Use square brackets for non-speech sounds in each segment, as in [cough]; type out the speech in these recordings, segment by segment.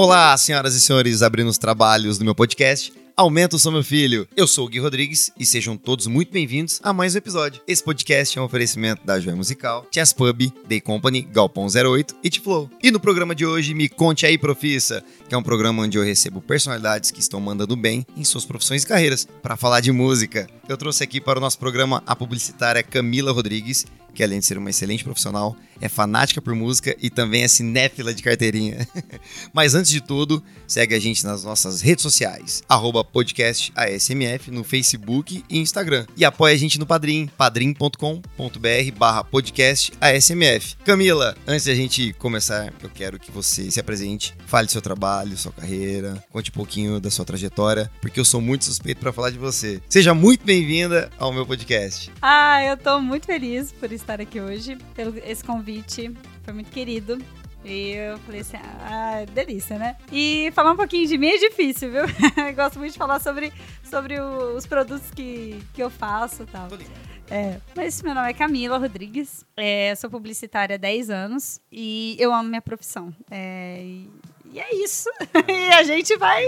Olá, senhoras e senhores, abrindo os trabalhos do meu podcast. Aumenta o som, meu filho. Eu sou o Gui Rodrigues e sejam todos muito bem-vindos a mais um episódio. Esse podcast é um oferecimento da Joia Musical, Chess Pub, Day Company, Galpão 08 e T-Flow. E no programa de hoje, Me Conte Aí, Profissa, que é um programa onde eu recebo personalidades que estão mandando bem em suas profissões e carreiras para falar de música. Eu trouxe aqui para o nosso programa a publicitária Camila Rodrigues, que além de ser uma excelente profissional, é fanática por música e também é cinéfila de carteirinha. [laughs] Mas antes de tudo, segue a gente nas nossas redes sociais, arroba podcast ASMF no Facebook e Instagram. E apoia a gente no Padrim, padrim.com.br barra podcast ASMF. Camila, antes de a gente começar, eu quero que você se apresente, fale seu trabalho, sua carreira, conte um pouquinho da sua trajetória, porque eu sou muito suspeito para falar de você. Seja muito bem-vinda ao meu podcast. Ah, eu tô muito feliz por estar aqui hoje, pelo esse convite. Foi muito querido. E eu falei assim, ah, delícia, né? E falar um pouquinho de mim é difícil, viu? [laughs] Gosto muito de falar sobre, sobre o, os produtos que, que eu faço e tal. É, mas meu nome é Camila Rodrigues, é, sou publicitária há 10 anos e eu amo minha profissão. É, e, e, é isso. [laughs] e a gente vai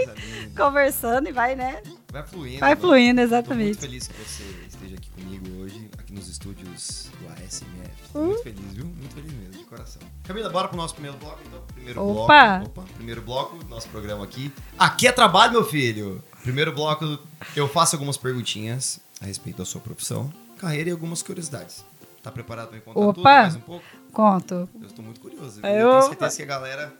conversando e vai, né? Vai fluindo. Vai fluindo, exatamente. Tô muito feliz que você esteja aqui comigo hoje, nos estúdios do ASMF. Tô muito Hum? feliz, viu? Muito feliz mesmo, de coração. Camila, bora pro nosso primeiro bloco, então. Primeiro Opa! bloco. Opa! Primeiro bloco do nosso programa aqui. Aqui é trabalho, meu filho! Primeiro bloco, eu faço algumas perguntinhas a respeito da sua profissão, carreira e algumas curiosidades. Tá preparado pra me contar Opa! tudo mais um pouco? Conto. Eu estou muito curioso. Eu- Eu tenho certeza que a galera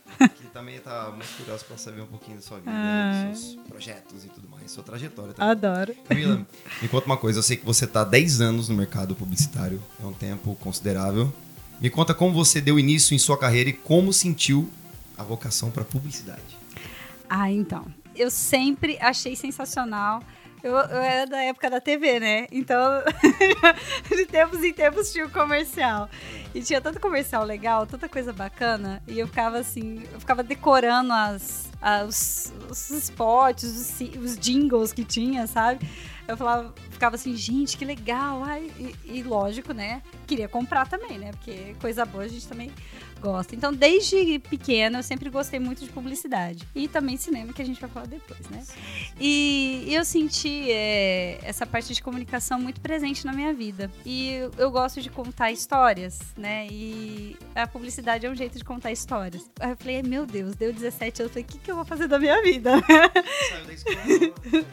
também tá muito curiosa pra saber um pouquinho da sua vida, Ah. dos seus projetos e tudo mais, sua trajetória também. Adoro. Camila, me conta uma coisa. Eu sei que você tá há 10 anos no mercado publicitário. É um tempo considerável. Me conta como você deu início em sua carreira e como sentiu a vocação para publicidade. Ah, então. Eu sempre achei sensacional. Eu, eu era da época da TV, né? Então, [laughs] de tempos em tempos tinha o comercial. E tinha tanto comercial legal, tanta coisa bacana. E eu ficava assim, eu ficava decorando as, a- os, os spots, os, os jingles que tinha, sabe? Eu falava, ficava assim, gente, que legal. Ai, e, e lógico, né? Queria comprar também, né? Porque coisa boa a gente também gosta. Então, desde pequena, eu sempre gostei muito de publicidade. E também cinema, que a gente vai falar depois, né? E eu senti é, essa parte de comunicação muito presente na minha vida. E eu, eu gosto de contar histórias, né? E a publicidade é um jeito de contar histórias. Aí eu falei, meu Deus, deu 17 anos. Eu falei, o que, que eu vou fazer da minha vida? Saiu da escola.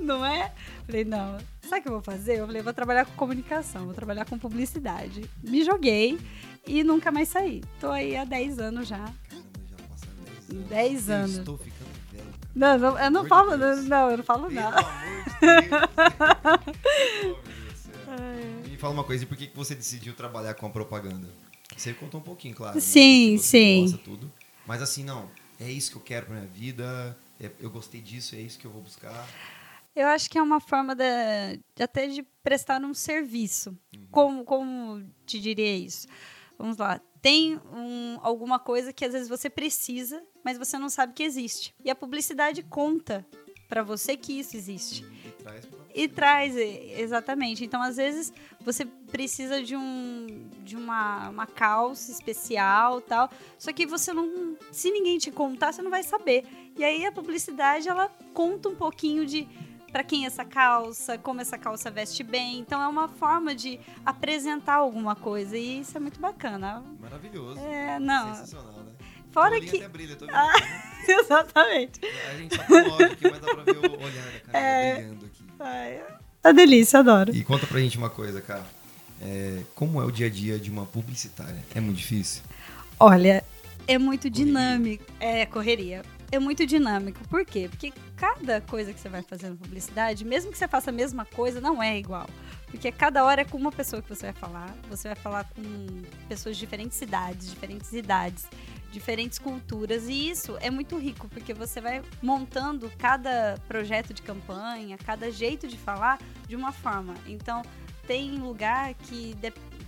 Não é? Falei, não. Sabe o que eu vou fazer? Eu falei, vou trabalhar com comunicação, vou trabalhar com publicidade. Me joguei e nunca mais saí. Tô aí há 10 anos já. Caramba, já passaram 10 anos. 10 Eu anos. estou ficando velho. cara. Não, não, eu não falo, Deus. não, eu não falo Pelo nada. amor de Deus. Me [laughs] fala uma coisa, e por que você decidiu trabalhar com a propaganda? Você contou um pouquinho, claro. né? Sim, você sim. Gosta, tudo. Mas assim, não, é isso que eu quero pra minha vida, é- eu gostei disso, é isso que eu vou buscar. Eu acho que é uma forma de, de até de prestar um serviço. Como, como te diria isso? Vamos lá. Tem um- alguma coisa que às vezes você precisa, mas você não sabe que existe. E a publicidade conta para você que isso existe. E traz E traz, exatamente. Então, às vezes, você precisa de um de uma, uma calça especial tal. Só que você não. Se ninguém te contar, você não vai saber. E aí a publicidade ela conta um pouquinho de para quem essa calça, como essa calça veste bem. Então é uma forma de apresentar alguma coisa. E isso é muito bacana. Maravilhoso. É, não. Sensacional, né? Fora que. até brilha, tô. [laughs] Ah. [laughs] Exatamente. A gente só tá aqui, mas dá pra ver o olhar da cara É. brilhando aqui. Ai, uma delícia, adoro. E conta pra gente uma coisa, cara. É, como é o dia a dia de uma publicitária? É muito difícil? Olha, é muito Correria. dinâmico. É, correria. É muito dinâmico. Por quê? Porque cada coisa que você vai fazer na publicidade, mesmo que você faça a mesma coisa, não é igual. Porque cada hora é com uma pessoa que você vai falar. Você vai falar com pessoas de diferentes cidades, diferentes idades, diferentes culturas. E isso é muito rico, porque você vai montando cada projeto de campanha, cada jeito de falar de uma forma. Então, tem lugar que,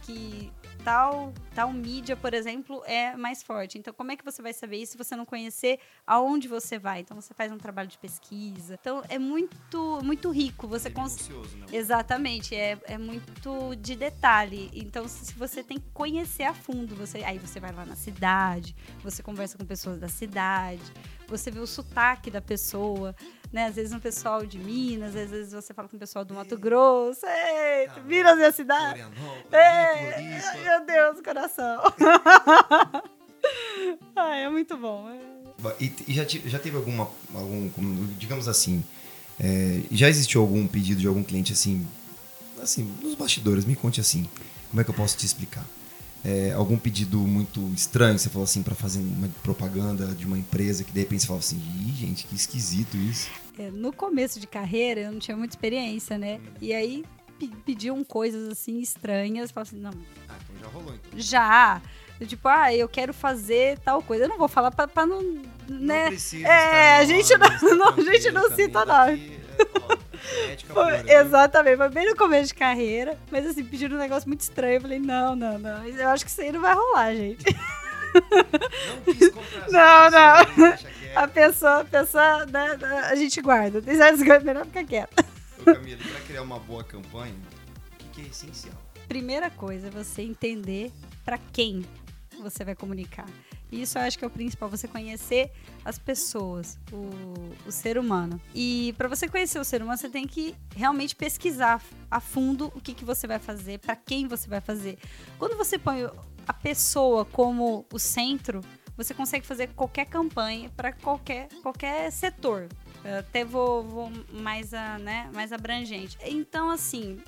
que tal, tal mídia, por exemplo, é mais forte. Então, como é que você vai saber isso se você não conhecer aonde você vai? Então, você faz um trabalho de pesquisa. Então, é muito, muito rico. Você consegue. minucioso, né? Exatamente, é, é muito de detalhe. Então, se se você tem que conhecer a fundo, você aí você vai lá na cidade, você conversa com pessoas da cidade, você vê o sotaque da pessoa, né? Às vezes um pessoal de Minas, às vezes você fala com o pessoal do Mato Grosso. Eita, Tá Minas, cidade. É, Floripa. ai, meu Deus, coração. [laughs] Ai, é muito bom. é. E, e já, já teve alguma, algum, digamos assim, é, já existiu algum pedido de algum cliente assim, assim, nos bastidores, me conte assim, como é que eu posso te explicar? É, algum pedido muito estranho, você falou assim, pra fazer uma propaganda de uma empresa que de repente você fala assim, Ih, gente, que esquisito isso. É, no começo de carreira, eu não tinha muita experiência, né? E aí pe- pediam coisas assim estranhas. Falava assim, não, Ah, então já rolou então. já. Tipo, ah, eu quero fazer tal coisa. Eu não vou falar pra, pra não. Né? Não precisa É, citar a gente não- tá não, a gente não cita daqui, é, ética Foi- pura, viu? exatamente, foi bem no começo de carreira. Mas assim, pediram um negócio muito estranho. Eu falei, não, não, não. Eu acho que isso aí não vai rolar, gente. Não quis comprar [laughs] Não, não. quieto. A pessoa, a pessoa, né, a gente guarda. Tem certas coisas melhor ficar quieta. Ô, Camila, para criar uma boa campanha, o que, que é essencial? Primeira coisa é você entender pra quem você vai comunicar. Isso eu acho que é o principal, você conhecer as pessoas, o, o ser humano. E para você conhecer o ser humano, você tem que realmente pesquisar a fundo o que, que você vai fazer, pra quem você vai fazer. Quando você põe a pessoa como o centro, você consegue fazer qualquer campanha para qualquer, qualquer setor. Eu até vou, vou mais, a, né, mais abrangente. Então, assim,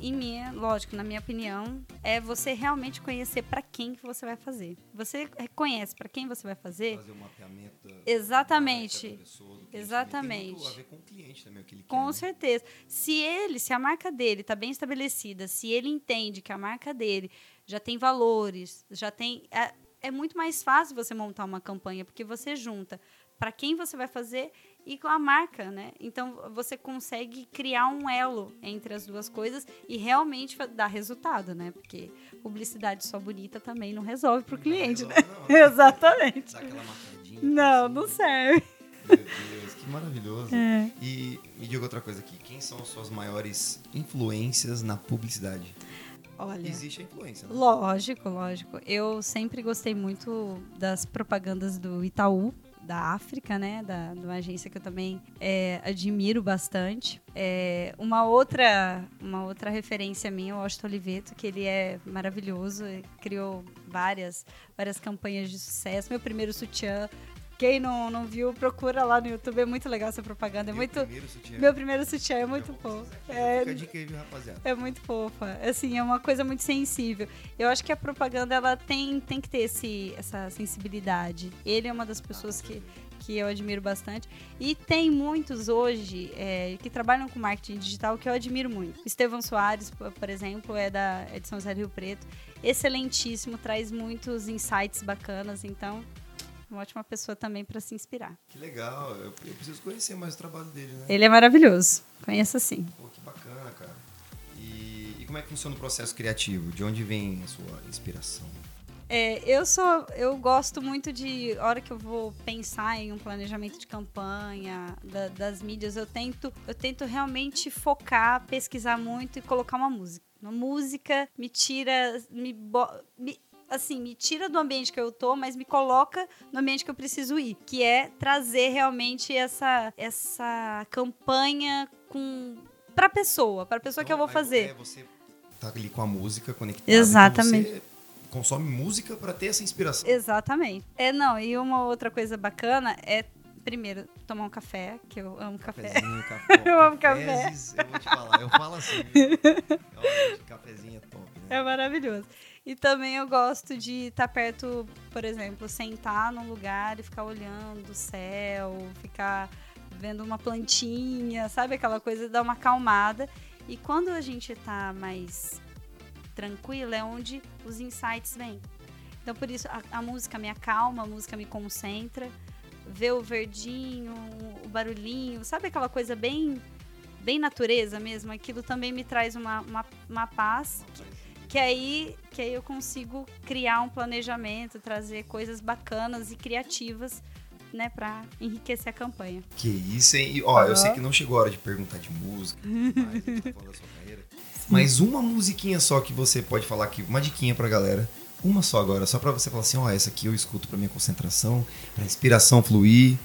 em minha, lógico, na minha opinião, é você realmente conhecer para quem que você vai fazer. Você conhece para quem você vai fazer? Fazer um mapeamento da, Exatamente. da pessoa, do cliente. Exatamente. Tem a ver com o cliente também, o que ele Com quer, né? certeza. Se ele, se a marca dele está bem estabelecida, se ele entende que a marca dele já tem valores, já tem. É, é muito mais fácil você montar uma campanha, porque você junta para quem você vai fazer e com a marca, né? Então você consegue criar um elo entre as duas coisas e realmente dar resultado, né? Porque publicidade só bonita também não resolve para o Não cliente, né? resolve, não, né? [laughs] Exatamente. Dá aquela marcadinha. Não, assim. não serve. Meu Deus, que maravilhoso. É. E me diga outra coisa aqui. Quem são as suas maiores influências na publicidade? Olha. Existe a influência, né? Lógico, lógico. Eu sempre gostei muito das propagandas do Itaú, da África, né? Da, de uma agência que eu também é, admiro bastante. É, uma outra uma outra referência minha o Austin Oliveto, que ele é maravilhoso, criou várias, várias campanhas de sucesso. Meu primeiro sutiã. Quem não, não viu, procura lá no YouTube. É muito legal essa propaganda. É Meu muito. primeiro sutiã. Meu primeiro sutiã é muito fofo. É, viu, rapaziada? é muito fofa. Assim, é uma coisa muito sensível. Eu acho que a propaganda ela tem, tem que ter esse, essa sensibilidade. Ele é uma das pessoas que, que eu admiro bastante. E tem muitos hoje é, que trabalham com marketing digital que eu admiro muito. Estevão Soares, por exemplo, é da é José do Rio Preto. Excelentíssimo, traz muitos insights bacanas. Então, uma ótima pessoa também para se inspirar. Que legal. Eu, eu preciso conhecer mais o trabalho dele, né? Ele é maravilhoso. Conheça sim. Pô, que bacana, cara. E, e como é que funciona o processo criativo? De onde vem a sua inspiração? É, eu sou, eu gosto muito de, a hora que eu vou pensar em um planejamento de campanha da- das mídias, eu tento, eu tento realmente focar, pesquisar muito e colocar uma música. Uma música me tira, me, me- assim, me tira do ambiente que eu tô, mas me coloca no ambiente que eu preciso ir, que é trazer realmente essa, essa campanha com para pessoa, para pessoa que eu vou Então, aí, fazer. É, você tá ali com a música conectada. Exatamente. Então você consome música pra ter essa inspiração. Exatamente. É, não, e uma outra coisa bacana é, primeiro, tomar um café, que eu amo café. Cafezinho, [laughs] café. Eu amo café. Eu vou te falar, eu falo assim. viu? [laughs] Realmente, cafezinho é top, né? É maravilhoso. E também eu gosto de estar perto, por exemplo, sentar num lugar e ficar olhando o céu, ficar vendo uma plantinha, sabe aquela coisa, dar uma acalmada. E quando a gente tá mais tranquila, é onde os insights vêm. Então, por isso, a, a música me acalma, a música me concentra. Ver o verdinho, o barulhinho, sabe aquela coisa bem, bem natureza mesmo? Aquilo também me traz uma, uma, uma paz que aí, que aí eu consigo criar um planejamento, trazer coisas bacanas e criativas, né, para enriquecer a campanha. Que isso, hein? E, ó, eu Aham. sei que não chegou a hora de perguntar de música, mas tá sua carreira. Mas uma musiquinha só que você pode falar aqui, uma diquinha pra galera. Uma só agora, só pra você falar assim, ó, essa aqui eu escuto pra minha concentração, pra inspiração fluir.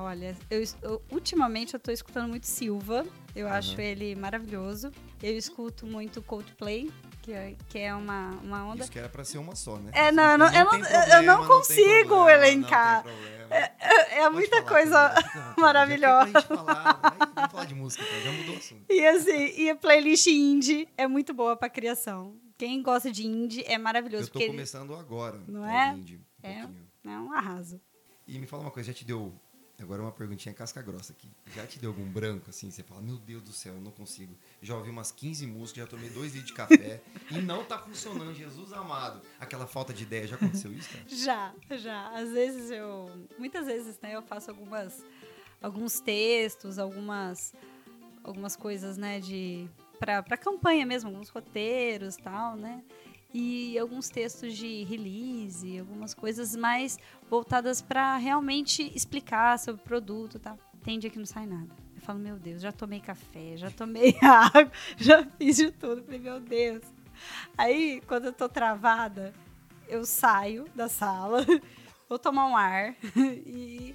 Olha, eu, eu- ultimamente eu tô escutando muito Silva. Eu Aham. acho ele maravilhoso. Eu escuto muito Coldplay, que é, que é uma, uma onda. Isso que era pra ser uma só, né? É, não, eu não- eu não- tem eu problema, não consigo problema, elencar. não problema. É, é Pode muita falar, coisa maravilhosa. [laughs] Já que é pra gente falar, vamos falar de música, então, já mudou o assunto. E assim, e a playlist indie é muito boa pra criação. Quem gosta de indie é Eu maravilhoso. tô porque ele- começando agora. Não é? indie, um É. pouquinho. é um arraso. E me fala uma coisa, já te deu. Agora uma perguntinha casca grossa aqui. Já te deu algum branco assim? Você fala, meu Deus do céu, eu não consigo. Já ouvi umas 15 músicas, já tomei dois litros de café e não tá funcionando, Jesus amado. Aquela falta de ideia, já aconteceu isso, cara? Já, já. Às vezes eu. Muitas vezes, né, eu faço algumas. Alguns textos, algumas. Algumas coisas, né, de. Pra, pra campanha mesmo, alguns roteiros tal, né? E alguns textos de release, algumas coisas mais voltadas pra realmente explicar sobre o produto tal. Tem dia que não sai nada. Eu falo, meu Deus, já tomei café, já tomei [laughs] água, já fiz de tudo. Falei, meu Deus. Aí, quando eu tô travada, eu saio da sala, [laughs] vou tomar um ar [laughs] e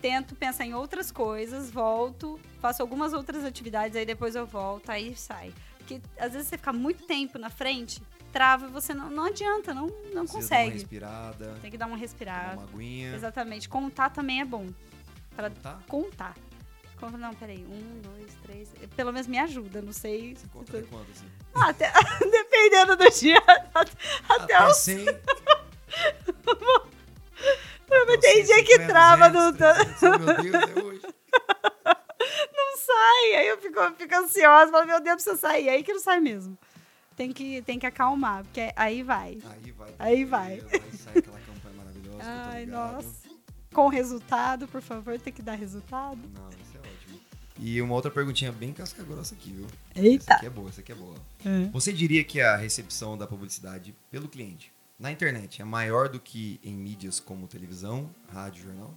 tento pensar em outras coisas, volto, faço algumas outras atividades, aí depois eu volto, aí sai. Porque às vezes você fica muito tempo na frente, trava e você não, não adianta, não, não Precisa dar uma consegue. respirada, Tem que dar uma respirada. uma aguinha. Exatamente. Contar também é bom. Pra Tá? contar. Conta- Não, peraí. Um, dois, três. Pelo menos me ajuda, não sei. Você conta até quanto, assim? Ah, até- [laughs] dependendo do dia. Até, até Até os 100. [laughs] Mas tem dia que trava no- Meu Deus, é hoje. [laughs] não sai. Aí eu fico, eu fico ansiosa, falo, meu Deus, precisa sair. Aí que não sai mesmo. Tem que, tem que acalmar, porque aí vai. Aí vai. Aí vai. Aí sai aquela campanha maravilhosa. Ai, nossa. Com resultado, por favor, tem que dar resultado. Não, isso é ótimo. E uma outra perguntinha bem casca grossa aqui, viu? Essa Eita. aqui é boa, essa aqui é boa. É. Você diria que a recepção da publicidade pelo cliente na internet é maior do que em mídias como televisão, rádio, jornal?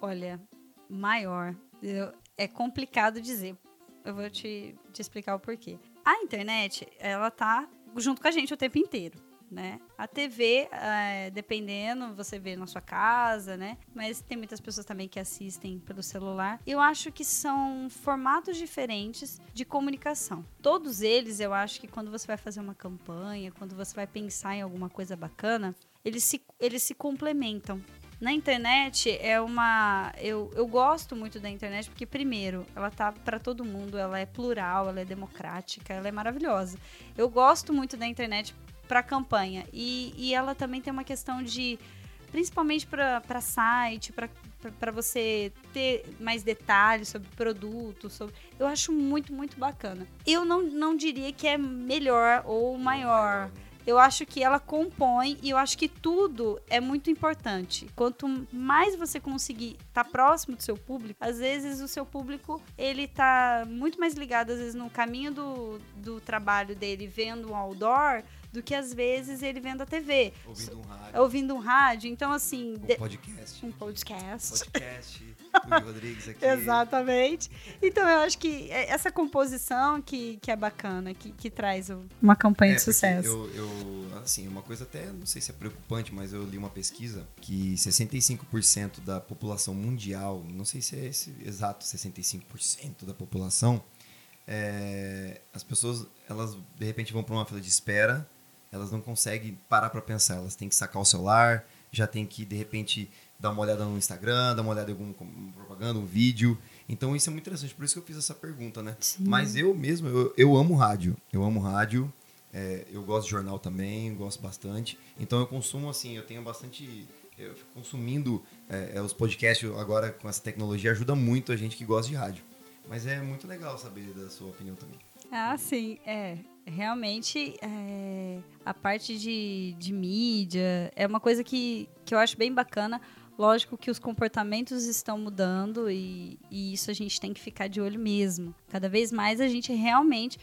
Olha, maior. Eu- é complicado dizer. Eu vou te, te explicar o porquê. A internet, ela tá junto com a gente o tempo inteiro, né? A TV, é, dependendo, você vê na sua casa, né? Mas tem muitas pessoas também que assistem pelo celular. Eu acho que são formatos diferentes de comunicação. Todos eles, eu acho que quando você vai fazer uma campanha, quando você vai pensar em alguma coisa bacana, eles se, eles se complementam. Na internet é uma. Eu, eu gosto muito da internet porque, primeiro, ela tá para todo mundo, ela é plural, ela é democrática, ela é maravilhosa. Eu gosto muito da internet para campanha e, e ela também tem uma questão de. Principalmente para site, para você ter mais detalhes sobre produto. Sobre, eu acho muito, muito bacana. Eu não, não diria que é melhor ou maior. Eu acho que ela compõe e eu acho que tudo é muito importante. Quanto mais você conseguir estar próximo do seu público, às vezes o seu público ele tá muito mais ligado às vezes no caminho do, do trabalho dele vendo um outdoor do que às vezes ele vendo a TV, Ouvindo um rádio, ouvindo um rádio. Então assim, um podcast. um podcast. Podcast Rodrigues aqui. Exatamente. Então eu acho que é essa composição que, que é bacana, que, que traz uma campanha É, de sucesso. Eu, eu, assim, uma coisa até, não sei se é preocupante, mas eu li uma pesquisa que 65% da população mundial, não sei se é esse exato 65% da população, é, as pessoas, elas de repente vão para uma fila de espera, elas não conseguem parar para pensar, elas têm que sacar o celular, já tem que de repente dar uma olhada no Instagram, dar uma olhada em alguma propaganda, um vídeo. Então isso é muito interessante, por isso que eu fiz essa pergunta, né? Sim. Mas eu mesmo, eu, eu amo rádio. Eu amo rádio. é, eu gosto de jornal também, gosto bastante. Então eu consumo assim, eu tenho bastante. Eu fico consumindo é, é, os podcasts agora com essa tecnologia ajuda muito a gente que gosta de rádio. Mas é muito legal saber da sua opinião também. Ah, sim, é. Realmente, é, a parte de, de mídia é uma coisa que, que eu acho bem bacana. Lógico que os comportamentos estão mudando e, e isso a gente tem que ficar de olho mesmo. Cada vez mais a gente realmente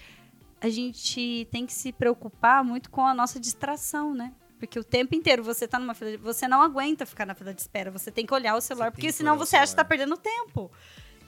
a gente tem que se preocupar muito com a nossa distração, né? Porque o tempo inteiro você tá numa fila, de- você não aguenta ficar na fila de espera, você tem que olhar o celular, porque que senão você acha que tá perdendo tempo.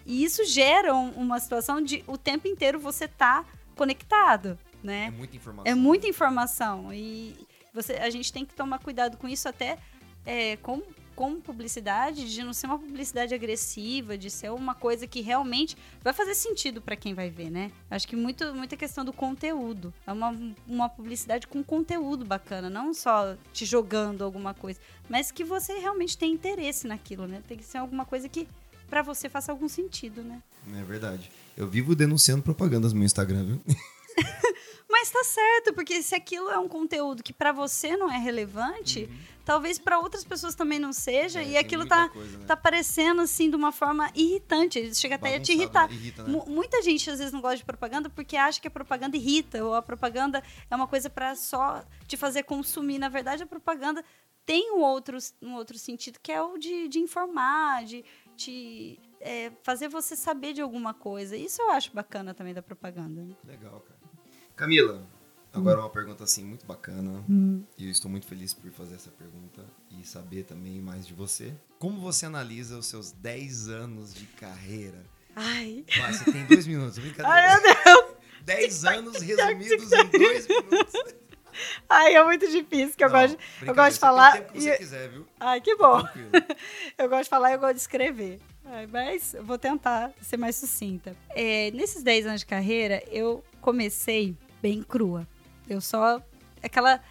E isso gera um- uma situação de o tempo inteiro você tá conectado, É né? muita informação. É muita informação e você, a gente tem que tomar cuidado com isso até é, com com publicidade de não ser uma publicidade agressiva, de ser uma coisa que realmente vai fazer sentido para quem vai ver, né? Acho que muito, muita questão do conteúdo. É uma, uma publicidade com conteúdo bacana, não só te jogando alguma coisa, mas que você realmente tem interesse naquilo, né? Tem que ser alguma coisa que para você faça algum sentido, né? É verdade. Eu vivo denunciando propagandas no meu Instagram, viu? [laughs] Mas tá certo, porque se aquilo é um conteúdo que para você não é relevante, uhum. talvez para outras pessoas também não seja, é, e aquilo tá, coisa, né? tá parecendo assim de uma forma irritante. Chega até a te irritar. Né? Irrita, né? Muita gente às vezes não gosta de propaganda porque acha que a propaganda irrita, ou a propaganda é uma coisa para só te fazer consumir. Na verdade, a propaganda tem um outro, um outro sentido, que é o de, de informar, de te é, fazer você saber de alguma coisa. Isso eu acho bacana também da propaganda. Né? Legal, cara. Camila, agora hum. uma pergunta assim muito bacana. Hum. E eu estou muito feliz por fazer essa pergunta e saber também mais de você. Como você analisa os seus 10 anos de carreira? Ai. Você tem dois minutos, brincadeira. Ai, meu Deus. [laughs] 10 anos resumidos em dois minutos. Ai, é muito difícil, que eu gosto, eu gosto de falar. Tem você quiser, viu? Ai, que bom. [laughs] eu gosto de falar e eu gosto de escrever. Mas eu vou tentar ser mais sucinta. É, nesses 10 anos de carreira, eu comecei bem crua. Eu só. Aquela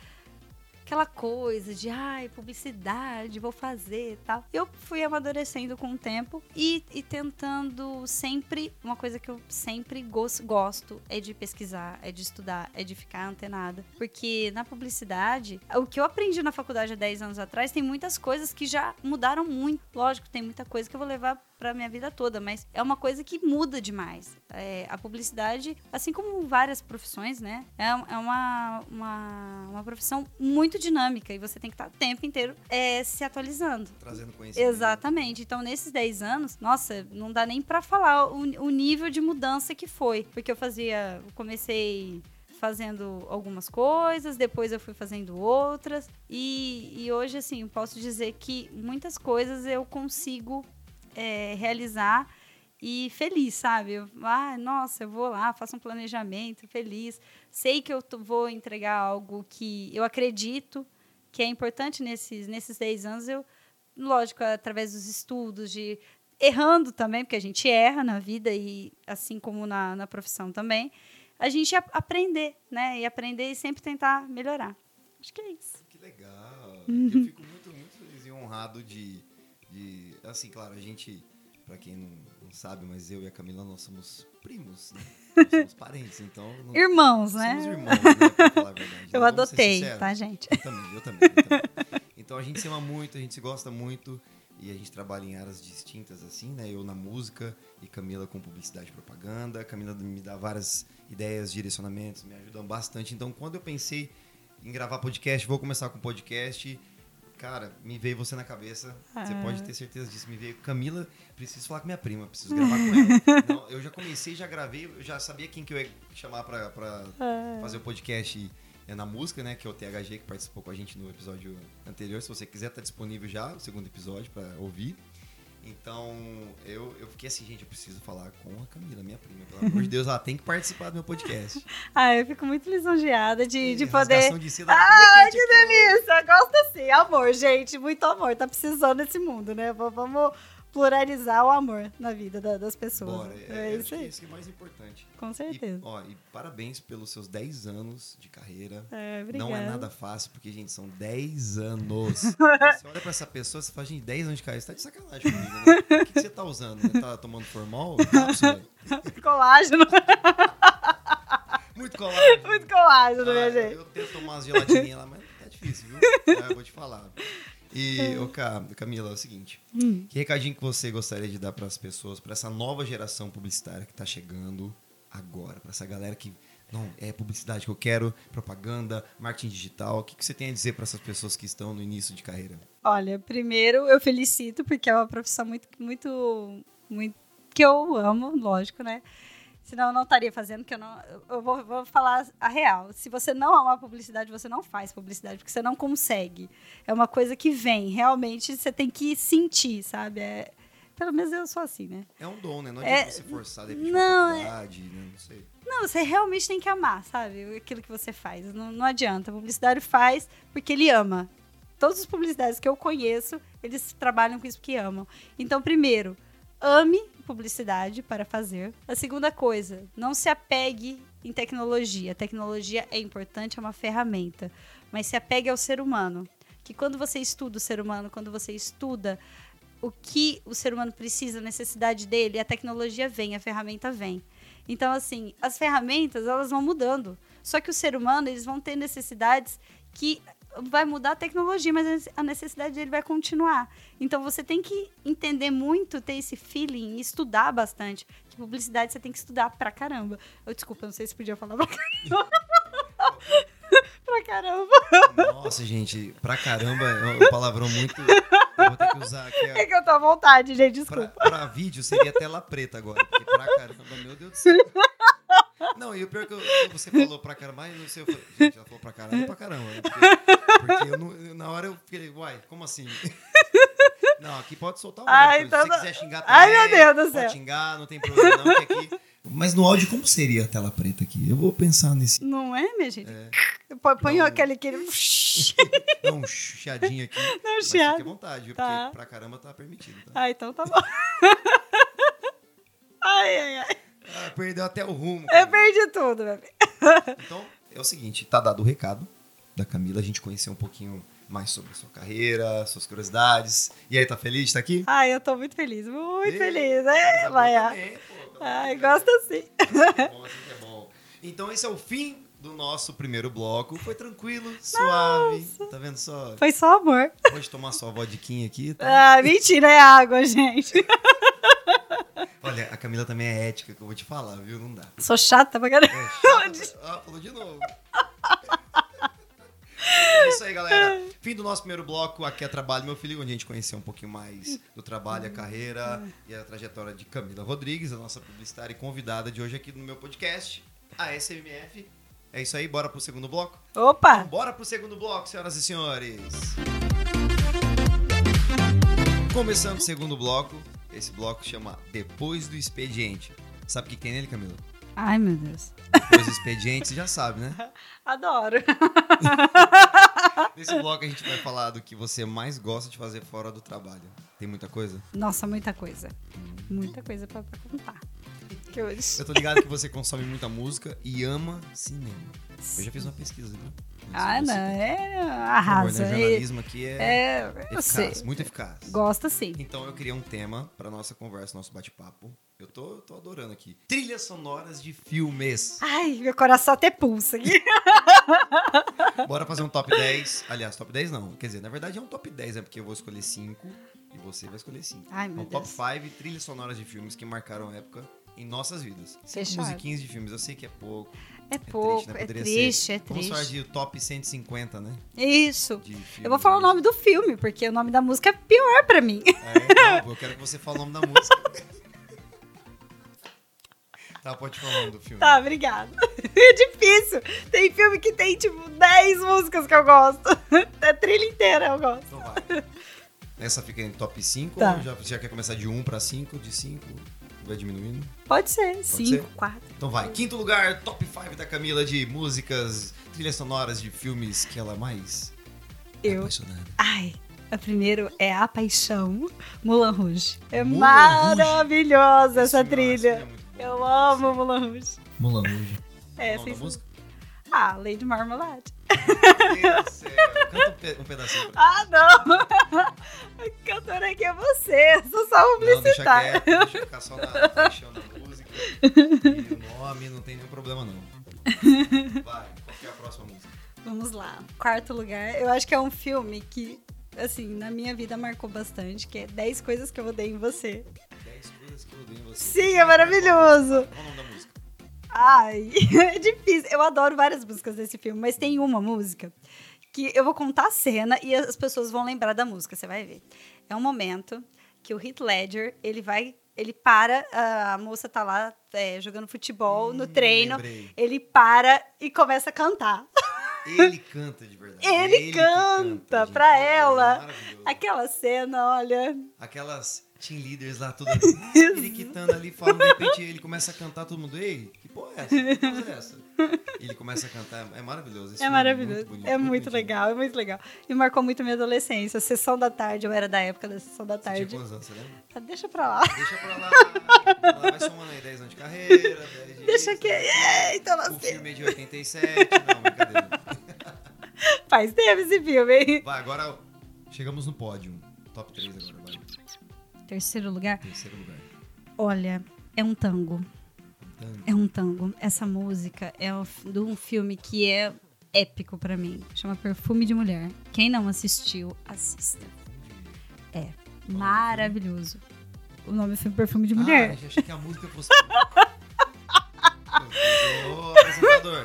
aquela coisa de, ai, publicidade, vou fazer tal. Eu fui amadurecendo com o tempo e, e tentando sempre. Uma coisa que eu sempre gosto, gosto é de pesquisar, é de estudar, é de ficar antenada. Porque na publicidade, o que eu aprendi na faculdade há 10 anos atrás, tem muitas coisas que já mudaram muito. Lógico, tem muita coisa que eu vou levar para minha vida toda, mas é uma coisa que muda demais. É, a publicidade, assim como várias profissões, né, é, é uma, uma, uma profissão muito dinâmica e você tem que estar o tempo inteiro é, se atualizando. Trazendo conhecimento. Exatamente. Então, nesses 10 anos, nossa, não dá nem para falar o, o nível de mudança que foi. Porque eu fazia, eu comecei fazendo algumas coisas, depois eu fui fazendo outras. E, e hoje, assim, posso dizer que muitas coisas eu consigo é, realizar e feliz, sabe? Ah, nossa, eu vou lá, faço um planejamento, feliz. Sei que eu vou entregar algo que eu acredito que é importante nesses, nesses 10 anos. Eu, lógico, através dos estudos, de errando também, porque a gente erra na vida e assim como na, na profissão também, a gente aprender, né? E aprender e sempre tentar melhorar. Acho que é isso. Que legal. Eu fico muito, muito feliz e honrado de de assim, claro, a gente, para quem não, não, sabe, mas eu e a Camila nós somos primos, né? Nós [laughs] somos parentes, então não, irmãos, né? Somos irmãos, né, pra falar a verdade. [laughs] Eu adotei, tá, gente? Eu também, eu também, eu também. Então a gente se ama muito, a gente se gosta muito e a gente trabalha em áreas distintas assim, né? Eu na música e Camila com publicidade e propaganda. Camila me dá várias ideias, direcionamentos, me ajudam bastante. Então, quando eu pensei em gravar podcast, vou começar com podcast Cara, me veio você na cabeça. Ah. Você pode ter certeza disso. Me veio Camila, preciso falar com minha prima, preciso gravar com ela. [laughs] Não, eu já comecei, já gravei, eu já sabia quem que eu ia chamar pra, pra ah. fazer o podcast é, na música, né? Que é o THG, que participou com a gente no episódio anterior. Se você quiser, tá disponível já o segundo episódio para ouvir. Então, eu, eu fiquei assim, gente, eu preciso falar com a Camila, minha prima. Pelo amor de Deus, ela tem que participar do meu podcast. [laughs] ah, eu fico muito lisonjeada de, e de poder. De seda, ah, que delícia! Gosto assim, amor, gente, muito amor. Tá precisando desse mundo, né? Vamos pluralizar o amor na vida da, das pessoas. Bora, é, é, isso aí. Isso que é mais importante. Com certeza. E, ó, e parabéns pelos seus 10 anos de carreira. É, obrigada. Não é nada fácil, porque, gente, são 10 anos. [laughs] você olha pra essa pessoa, você fala, gente, 10 anos de carreira, você tá de sacanagem comigo, né? O que, que você tá usando? Você tá tomando formal? [laughs] Colágeno. [laughs] Muito colágeno. Muito colágeno, ah, minha gente. Eu tento tomar umas gelatininhas lá, mas é difícil, viu? Ah, eu vou te falar. E, é. ô, Camila, é o seguinte: hum. que recadinho que você gostaria de dar para as pessoas, para essa nova geração publicitária que está chegando agora, para essa galera que não é publicidade que eu quero, propaganda, marketing digital. O que, que você tem a dizer para essas pessoas que estão no início de carreira? Olha, primeiro eu felicito porque é uma profissão muito, muito, muito que eu amo, lógico, né? Senão eu não estaria fazendo, que eu não. Eu vou, vou, falar a real. Se você não ama publicidade, você não faz publicidade, porque você não consegue. É uma coisa que vem. Realmente você tem que sentir, sabe? É, pelo menos eu sou assim, né? É um dom, né? Não adianta é, você forçar, de não, é, né? não sei. Não, você realmente tem que amar, sabe? Aquilo que você faz. Não, não adianta. Publicidade faz porque ele ama. todas as publicidades que eu conheço, eles trabalham com isso porque amam. Então, primeiro, ame publicidade para fazer. A segunda coisa, não se apegue em tecnologia. A tecnologia é importante, é uma ferramenta, mas se apegue ao ser humano. Que quando você estuda o ser humano, quando você estuda o que o ser humano precisa, a necessidade dele, a tecnologia vem, a ferramenta vem. Então, assim, as ferramentas, elas vão mudando. Só que o ser humano, eles vão ter necessidades que vai mudar a tecnologia, mas a necessidade dele vai continuar. Então você tem que entender muito, ter esse feeling, estudar bastante. Que publicidade você tem que estudar pra caramba. Eu, desculpa, não sei se podia falar pra caramba. [laughs] pra caramba. Nossa, gente, pra caramba é um palavrão muito. Eu vou ter que usar aqui. A... É que eu tô à vontade, gente, desculpa. Pra, pra vídeo seria tela preta agora. Porque pra caramba, meu Deus do céu. Não, e o pior é que eu, você falou pra caramba, mas não sei, eu falei, gente, ela falou pra caramba, pra caramba. Né? Porque, porque eu não, na hora eu fiquei, uai, como assim? [laughs] Não, aqui pode soltar o Ai, então, Se não... você quiser xingar também, Ai, meu Deus do céu. pode xingar, não tem problema não, que aqui... [laughs] Mas no áudio, como seria a tela preta aqui? Eu vou pensar nesse... Não é, minha gente? É. Põe Não. aquele... aquele... [laughs] Dá um chiadinho aqui. Não, mas fique chiado. à vontade, viu? Tá. Porque pra caramba tá permitido, tá? Ah, então tá bom. ai, ai, ai. Ah, perdeu até o rumo. Eu cara. perdi tudo, meu filho. [laughs] Então, é o seguinte, tá dado o recado da Camila, a gente conhecer um pouquinho mais sobre a sua carreira, suas curiosidades. E aí, tá feliz de estar aqui? Ai, eu tô muito feliz, muito Ih, feliz. É, vai. também, pô, pelo Ai, gosto assim. [laughs] É bom, assim que é bom. Então, esse é o fim do nosso primeiro bloco. Foi tranquilo, suave. Tá vendo só? Foi só amor. Pode tomar sua vodquinha aqui, tá? Ah, mentira, é água, gente. [laughs] Olha, a Camila também é ética, que eu vou te falar, viu? Não dá. Sou chata pra caramba. É chato. Ah, falou de novo. É isso aí, galera. Fim do nosso primeiro bloco. Aqui é Trabalho, meu filho, onde a gente conheceu um pouquinho mais do trabalho, a carreira e a trajetória de Camila Rodrigues, a nossa publicitária e convidada de hoje aqui no meu podcast, a SMF. É isso aí, bora pro segundo bloco? Opa! Bora pro segundo bloco, senhoras e senhores. Começando o segundo bloco, esse bloco chama Depois do Expediente. Sabe o que tem nele, Camila? Ai, meu Deus. Depois do Expediente, você já sabe, né? [laughs] Adoro. Nesse bloco a gente vai falar do que você mais gosta de fazer fora do trabalho. Tem muita coisa? Nossa, muita coisa. Muita coisa pra contar. Que hoje. Eu tô ligado que você consome muita música e ama cinema. Eu já fiz uma pesquisa, viu? Ah, não. É. Arrasa. né? É, Jornalismo aqui é, é, eficaz, sei. muito eficaz. Gosta sim. Então eu queria um tema pra nossa conversa, nosso bate-papo. Eu tô, tô adorando aqui. Trilhas sonoras de filmes. Ai, meu coração até pulsa aqui. [laughs] Bora fazer um top 10. Aliás, top 10 não. Quer dizer, na verdade é um top 10, é porque eu vou escolher 5 e você vai escolher 5. Ai, meu Então, top Deus. 5 trilhas sonoras de filmes que marcaram a época em nossas vidas. Cinco musiquinhas de filmes, eu sei que é pouco. É pouco, é Poderia triste, ser- é Vamos falar triste. de top 150, né? Isso. Eu vou falar o né? nome do filme, porque o nome da música é pior pra mim. É, não, eu quero que você fale o nome da música. [laughs] tá, pode falar o nome do filme. Tá, obrigada. [laughs] É difícil. Tem filme que tem, tipo, 10 músicas que eu gosto. A [laughs] trilha inteira eu gosto. Então vai. Essa fica em top 5 Tá. ou já, já quer começar de 1 pra 5, de 5? Vai diminuindo? Pode ser. ser? 5, 4. Então vai. Quinto lugar, top 5 da Camila de músicas, trilhas sonoras de filmes que ela mais é Eu. apaixonada. Ai, a primeiro é A Paixão, Mulan Rouge. É Moulin maravilhosa essa Esse filme- esse trilha. é. Eu amo Mulan Rouge. Mulan Rouge. É, sem música? Ah, Lady Marmalade. Meu Deus do céu. Canta um, pe- pedacinho. Ah, não! A cantora aqui é você, sou só Não, deixa publicitária. quieto, deixa eu ficar só na paixão da música. E o nome não tem nenhum problema, não. Vai, qual que é a próxima música? Vamos lá. Quarto lugar, eu acho que é um filme que, assim, na minha vida marcou bastante, que é 10 coisas que eu odeio em você. 10 coisas que eu odeio em você. Sim, é maravilhoso. Qual o nome da música? Ai, [laughs] é difícil. Eu adoro várias músicas desse filme, mas tem uma música que eu vou contar a cena e as pessoas vão lembrar da música, você vai ver. É um momento que o Heath Ledger, ele vai, ele para, a moça tá lá é, jogando futebol no Hum, treino, lembrei. ele para e começa a cantar. [laughs] Ele canta de verdade. Ele que canta gente. pra ela. é. Aquela cena, olha. Aquelas team leaders lá, tudo [laughs] ali, periquitando ali, falando, de repente ele começa a cantar, todo mundo, ei, porra é essa? Que é essa? E ele começa a cantar, é maravilhoso. Esse É maravilhoso. bonito, é muito legal, é muito legal. E marcou muito minha adolescência. Sessão da tarde, eu era da época da sessão da Você tinha tarde. quantos anos, você lembra? Ah, Deixa pra lá. Deixa pra lá. Ela vai somando aí 10 anos de carreira, 10 de Deixa que. Eita, O nasci. filme é de 87. Não, brincadeira. [laughs] Faz tempo esse filme, hein? Vai, agora chegamos no pódio. Top 3 agora, vai. Terceiro lugar. Terceiro lugar. Olha, é um tango. Tango. É um tango. Essa música é de um filme que é épico pra mim. Chama Perfume de Mulher. Quem não assistiu, assista. É maravilhoso. O nome do filme é Perfume de Mulher. Ah, achei que a música fosse. Ô, apresentador.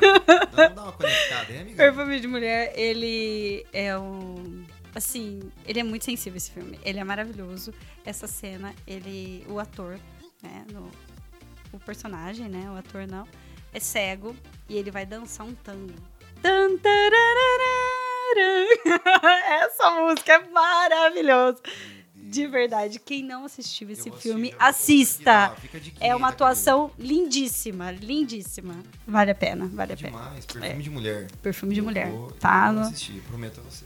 Vamos dar uma conectada, hein, amiga? Perfume de Mulher, ele é um. Assim, ele é muito sensível esse filme. Ele é maravilhoso. Essa cena, ele. O ator, né? no- o personagem, né? O ator não. É cego e ele vai dançar um tango. [laughs] Essa música é maravilhosa. De verdade, quem não assistiu esse Eu filme, assista. aqui, ó, fica a diquinha É uma atuação lindíssima, lindíssima. Vale a pena, vale a Camila? pena. Demais, perfume de mulher. Perfume de Eu mulher. vou- Tá eu vou assistir, prometo a você.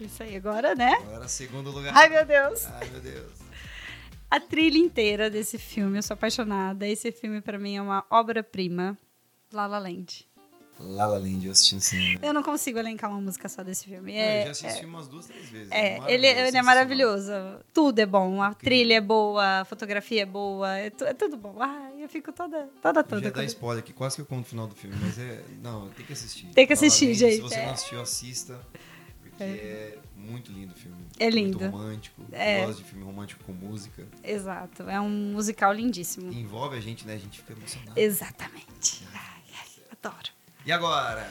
Isso aí, agora, né? Agora, segundo lugar. Ai, meu Deus. Ai, meu Deus. A trilha inteira desse filme, eu sou apaixonada. Esse filme, pra mim, é uma obra-prima. La La Land. La La Land, eu assisti no cinema. Eu não consigo elencar uma música só desse filme. É, eu já assisti umas duas, três vezes. é, maravilhoso, ele, ele é maravilhoso. Tudo é bom. A trilha é boa, a fotografia é boa, é, tu- é tudo bom. Ai, eu fico toda, toda, Eu toda. já dá spoiler aqui, quase que eu conto no final do filme, mas é. Não, tem que assistir. Tem que La La assistir, Land, gente, Se você é. não assistiu, assista. Porque é, muito lindo o filme. É Muito lindo. romântico. É. Gosto de filme romântico com música. Exato. É um musical lindíssimo. E envolve a gente, né? A gente fica emocionado. Exatamente. Ai, ai, adoro. E agora?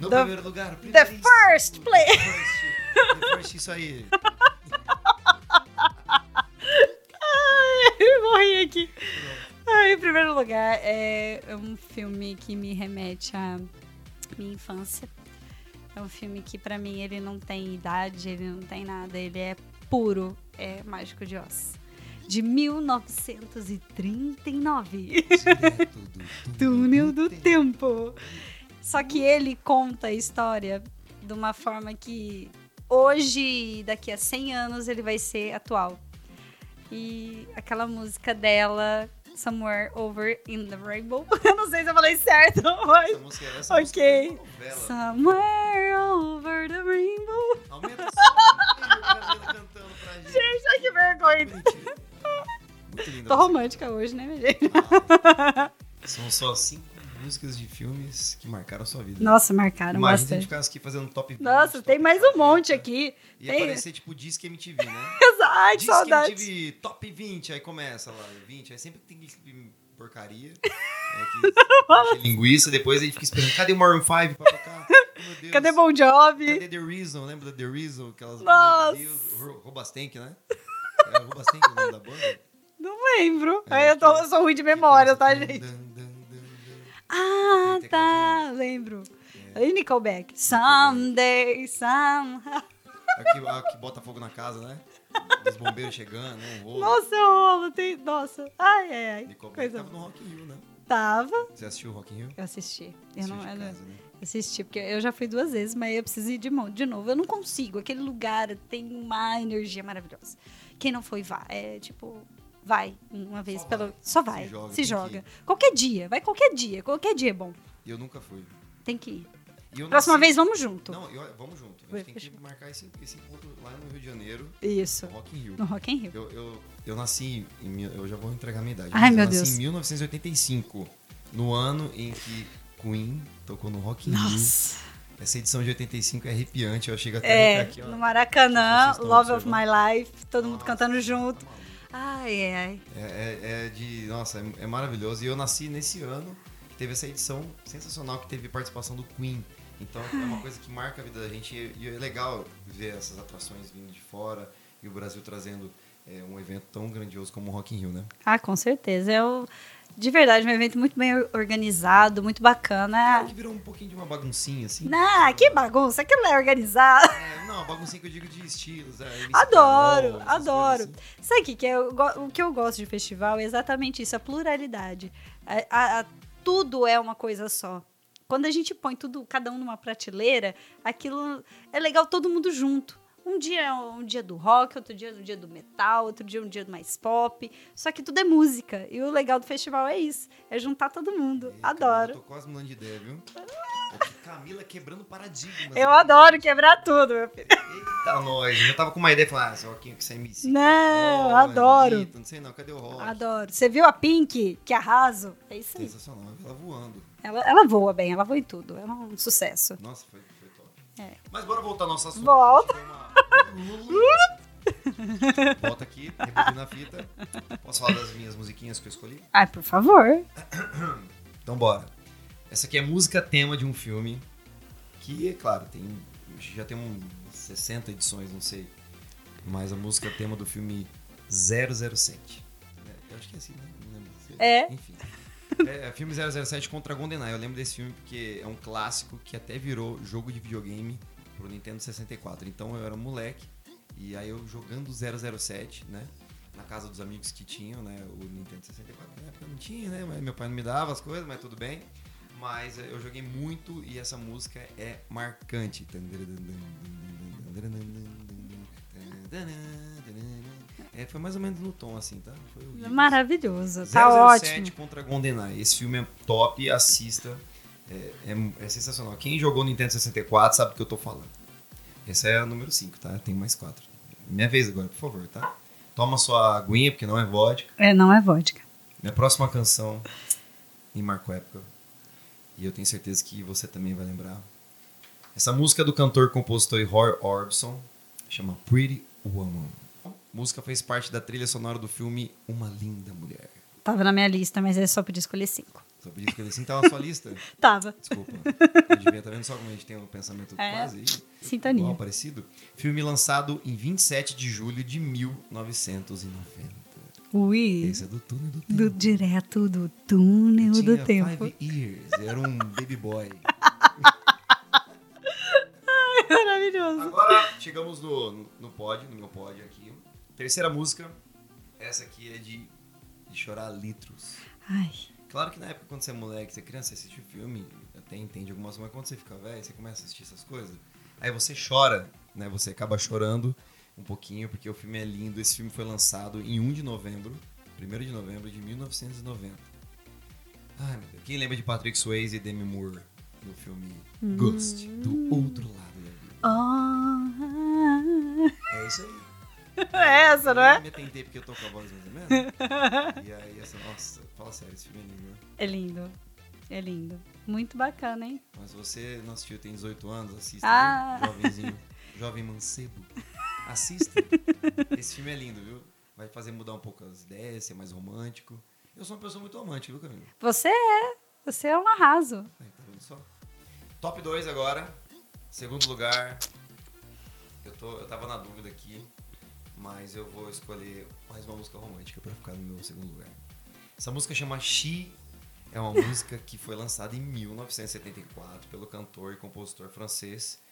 No The- primeiro lugar, o The first place. The first, the first, isso aí. Ai, morri aqui. Ai, em primeiro lugar, é um filme que me remete à minha infância. É um filme que, pra mim, ele não tem idade, ele não tem nada, ele é puro, é Mágico de Oz. De 1939. Direto do Túnel do Tempo. Só que ele conta a história de uma forma que hoje, daqui a 100 anos, ele vai ser atual. E aquela música dela, Somewhere Over in the Rainbow. [laughs] Eu não sei se eu falei certo, [laughs] mas. Essa música, essa Ok. música é novela. Somewhere over the rainbow. Aumenta o cantando [laughs] pra gente. Gente, que vergonha. Muito linda. Tô romântica hoje, né, minha gente? São só cinco músicas de filmes que marcaram a sua vida. Nossa, marcaram Imagina se a gente bastante. ficasse aqui fazendo top 20. Nossa, top tem mais um 40. monte aqui. Ia Tem- aparecer tipo Disque MTV, né? Ai, que saudade. MTV Top 20, aí começa lá, 20, aí sempre tem porcaria. É, que [laughs] linguiça, depois a gente fica esperando. Cadê o Maroon 5 pra tocar? Oh, meu Deus. Cadê Bon Jovi? Cadê The Reason? Lembra da The Reason? Aquelas Nossa. Robastank, né? É o Robastank o nome da banda? Não lembro. É, eu, tô, que- eu sou ruim de memória, tá, Dan, gente? dan, dan, dan. Ah, tá. Lembro. E Nickelback. Someday, somehow. [laughs] Aqui, a que bota fogo na casa, né? Dos bombeiros chegando? Um rolo. Nossa, eu rolo. Tem... Nossa. Ai, ai, ai. Coisa tava no Rock in Rio, né? Tava. Você assistiu o Rock in Rio? Eu assisti. Eu não, eu casa, né? assisti, porque eu já fui duas vezes, mas eu preciso ir de, de novo. Eu não consigo. Aquele lugar tem uma energia maravilhosa. Quem não foi, vá. É tipo, vai uma vez Só pelo. vai. Só Se vai. joga, Se joga. que Qualquer dia. Vai qualquer dia. Qualquer dia é bom. Eu nunca fui. Tem que ir. Próxima nasci- vez, vamos junto. Não, eu- vamos junto. A gente tem que marcar esse, esse encontro lá no Rio de Janeiro, Isso. no Rock in Rio. No Rock in Rio. Eu, eu, eu nasci em. Eu já vou entregar a minha idade. Ai, meu nasci Deus. em 1985. No ano em que Queen tocou no Rock in Rio. Nossa. Essa edição de 85 é arrepiante. Eu chego até É, aqui, ó. no Maracanã, Love of. My Life, todo mundo Nossa, cantando junto. tá. Ai, ai. É, é- é de. Nossa, é, é maravilhoso. E eu nasci nesse ano que teve essa edição sensacional que teve participação do Queen. Então é uma coisa que marca a vida da gente. E é legal ver essas atrações vindo de fora e o Brasil trazendo é, um evento tão grandioso como o Rock in Rio, né? Ah, com certeza. É o, de verdade um evento muito bem or- organizado, muito bacana. É que virou um pouquinho de uma baguncinha, assim. Ah, que bagunça, aquilo não é organizado. É, não, baguncinha que eu digo de estilos. É, Adoro, adoro. assim. Sabe o que, que é? Eu o que eu gosto de festival é exatamente isso, a pluralidade. A- a- a- tudo é uma coisa só. Quando a gente põe tudo, cada um numa prateleira, aquilo é legal todo mundo junto. Um dia é um dia do rock, outro dia é um dia do metal, outro dia é um dia mais pop. Só que tudo é música. E o legal do festival é isso. É juntar todo mundo. Ei, adoro. eu tô quase mudando de ideia, viu? Camila quebrando paradigmas. Eu adoro quebrar tudo, meu filho. Eita, nós. Eu tava com uma ideia e falar, ah, rockinho que você me Não, Oh, adoro. Anitta, Não sei não, cadê o rock? Adoro. Você viu a Pink? Que arraso. É isso aí. Sensacional, ela voando. Ela, ela voa bem, ela voa em tudo. É um sucesso. Nossa, foi. É. Mas bora voltar ao nosso assunto. Volta. [laughs] Volta aqui, rebobina a fita. Posso falar das minhas musiquinhas que eu escolhi? Ai, por favor. [clears throat] Então bora. Essa aqui é música tema de um filme que, é claro, tem já tem uns 60 edições, não sei. Mas a música tema do filme 007. É, Eu acho que é assim, né? Não lembro. É. Enfim. É, filme 007 contra GoldenEye. Eu lembro desse filme porque é um clássico que até virou jogo de videogame pro Nintendo 64. Então eu era um moleque e aí eu jogando 007, né? Na casa dos amigos que tinham, né? O Nintendo 64. Na época não tinha, né? Meu pai não me dava as coisas, mas tudo bem. Mas eu joguei muito e essa música é marcante. É, foi mais ou menos no tom assim, tá? Foi. Maravilhoso. Tá 007 ótimo. contra GoldenEye. Esse filme é top, assista. É, é- é sensacional. Quem jogou Nintendo 64 sabe do que eu tô falando. Essa é a número 5, tá? Tem mais 4. Minha vez agora, por favor, tá? Toma sua aguinha, porque não é vodka. É, não é vodka. Minha próxima canção em marco época. E eu tenho certeza que você também vai lembrar. Essa música é do cantor, compositor e Roy Orbison chama Pretty Woman. Música fez parte da trilha sonora do filme Uma Linda Mulher. Tava na minha lista, mas é só podia escolher cinco. Só podia escolher assim, tá na sua lista? [laughs] Tava. Desculpa. Eu devia, tá vendo só como a gente tem um pensamento É. quase? Sintonia. Igual, parecido. Filme lançado em 27 de julho de 1990. Ui. Esse é do túnel do tempo. Do, direto do túnel Tinha do tempo. Five years. Era um baby boy. [laughs] Maravilhoso. Agora chegamos no, no pódio, no meu pódio aqui. Terceira música. Essa aqui é de, de chorar litros. Ai. Claro que na época, quando você é moleque, você é criança, você assiste o filme, até entende algumas coisas, mas quando você fica velho, você começa a assistir essas coisas, aí você chora, né? Você acaba chorando um pouquinho, porque o filme é lindo. Esse filme foi lançado em 1 de novembro, 1 de novembro de 1990. Ai, meu Deus. Quem lembra de Patrick Swayze e Demi Moore no filme Ghost, do outro lado da vida? Oh. É isso aí. [laughs] É essa, não é? Eu me tentei porque eu tô com a voz mais ou menos. e aí, essa, nossa, fala sério, esse filme é lindo, né? É lindo. É lindo. Muito bacana, hein? Mas você não assistiu, tem 18 anos, assista. Ah. Jovenzinho. [laughs] Jovem mancebo. Assista. Esse filme é lindo, viu? Vai fazer mudar um pouco as ideias, ser mais romântico. Eu sou uma pessoa muito romântica, viu, Camila? Você é. Você é um arraso. Aí, tá vendo só? Top 2 agora. Segundo lugar. Eu, tô, eu tava na dúvida aqui, mas eu vou escolher mais uma música romântica pra ficar no meu segundo lugar. Essa música chama She. É uma [laughs] música que foi lançada em 1974 pelo cantor e compositor francês.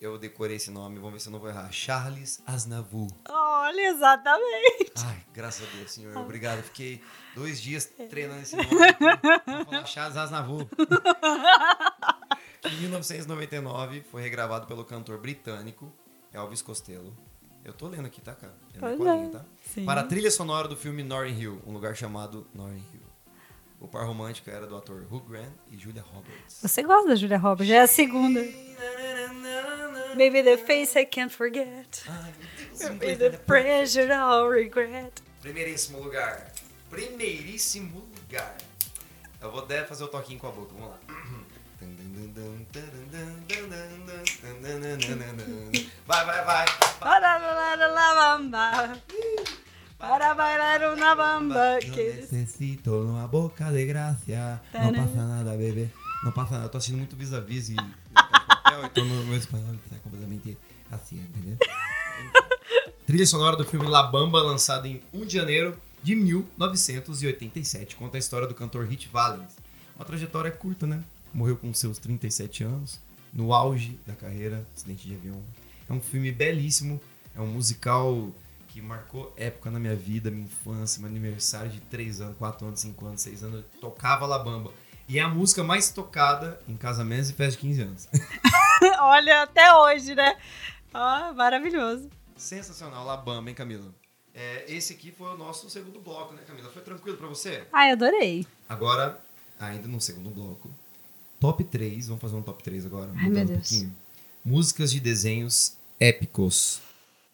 Eu decorei esse nome, vamos ver se eu não vou errar. Charles Aznavour. Olha, exatamente. Ai, graças a Deus, senhor. Obrigado. Fiquei dois dias treinando esse nome pra falar Charles Aznavour. [laughs] Em 1999, foi regravado pelo cantor britânico Elvis Costello. Eu tô lendo aqui, tá, cara? É Pois é. colinha, tá? Sim. Para a trilha sonora do filme Notting Hill, um lugar chamado Notting Hill. O par romântico era do ator Hugh Grant e Julia Roberts. Você gosta da Julia Roberts? Já é a segunda. Maybe the face I can't forget. Ai, meu Deus, Maybe the é pressure I'll regret. Primeiríssimo lugar. Primeiríssimo lugar. Eu vou até fazer o toquinho com a boca. Vamos lá. Vai, vai, vai. Para bailar la bamba. Para bailar una bamba. Eu Que... necessito uma boca de graça. Não passa nada, bebê. Não passa nada. Eu tô assistindo muito vis-a-vis e papel, então no meu espanhol tá completamente assim, entendeu? [laughs] Trilha sonora do filme La Bamba, lançado em 1 de janeiro de 1987. Conta a história do cantor Hit Valens. Uma trajetória curta, né? Morreu com seus 37 anos, no auge da carreira, acidente de avião. É um filme belíssimo, é um musical que marcou época na minha vida, minha infância, meu aniversário de 3 anos, 4 anos, 5 anos, 6 anos. Eu tocava La Bamba. E é a música mais tocada em casamentos e festas de 15 anos. [laughs] Olha, até hoje, né? Ah, maravilhoso. Sensacional, Labamba, hein, Camila? É, esse aqui foi o nosso segundo bloco, né, Camila? Foi tranquilo pra você? Ai, adorei. Agora, ainda no segundo bloco, top 3. Vamos fazer um top 3 agora. Ai, meu um Deus. pouquinho. Músicas de desenhos épicos.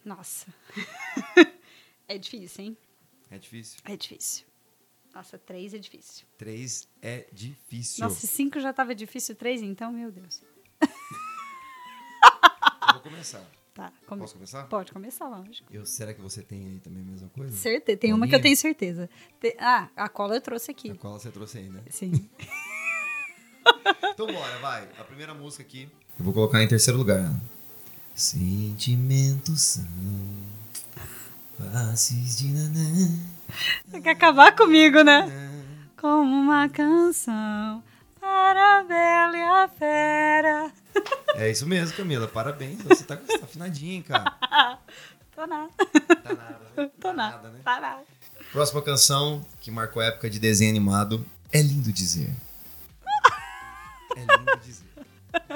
Nossa. [laughs] é difícil, hein? É difícil. É difícil. Nossa, três é difícil. 3 é difícil. Nossa, cinco já tava difícil, três então, meu Deus. [laughs] Eu vou começar. Tá, come... Posso começar? pode começar, lógico. Eu, será que você tem aí também a mesma coisa? Certeza, tem uma que eu tenho certeza. Te- Ah, a cola eu trouxe aqui. A qual você trouxe aí, né? Sim. [laughs] Então bora, vai. A primeira música aqui. Eu vou colocar em terceiro lugar. Sentimentos são faces de nanã. Você quer acabar comigo, né? Como uma canção para a bela e a fera. É isso mesmo, Camila. Parabéns. Você tá, você tá afinadinha, hein, cara. [laughs] Tô nada. Tá nada, né? [laughs] Tô Tá nada. né? Tá nada. Próxima canção que marcou a época de desenho animado. É lindo dizer. É lindo dizer.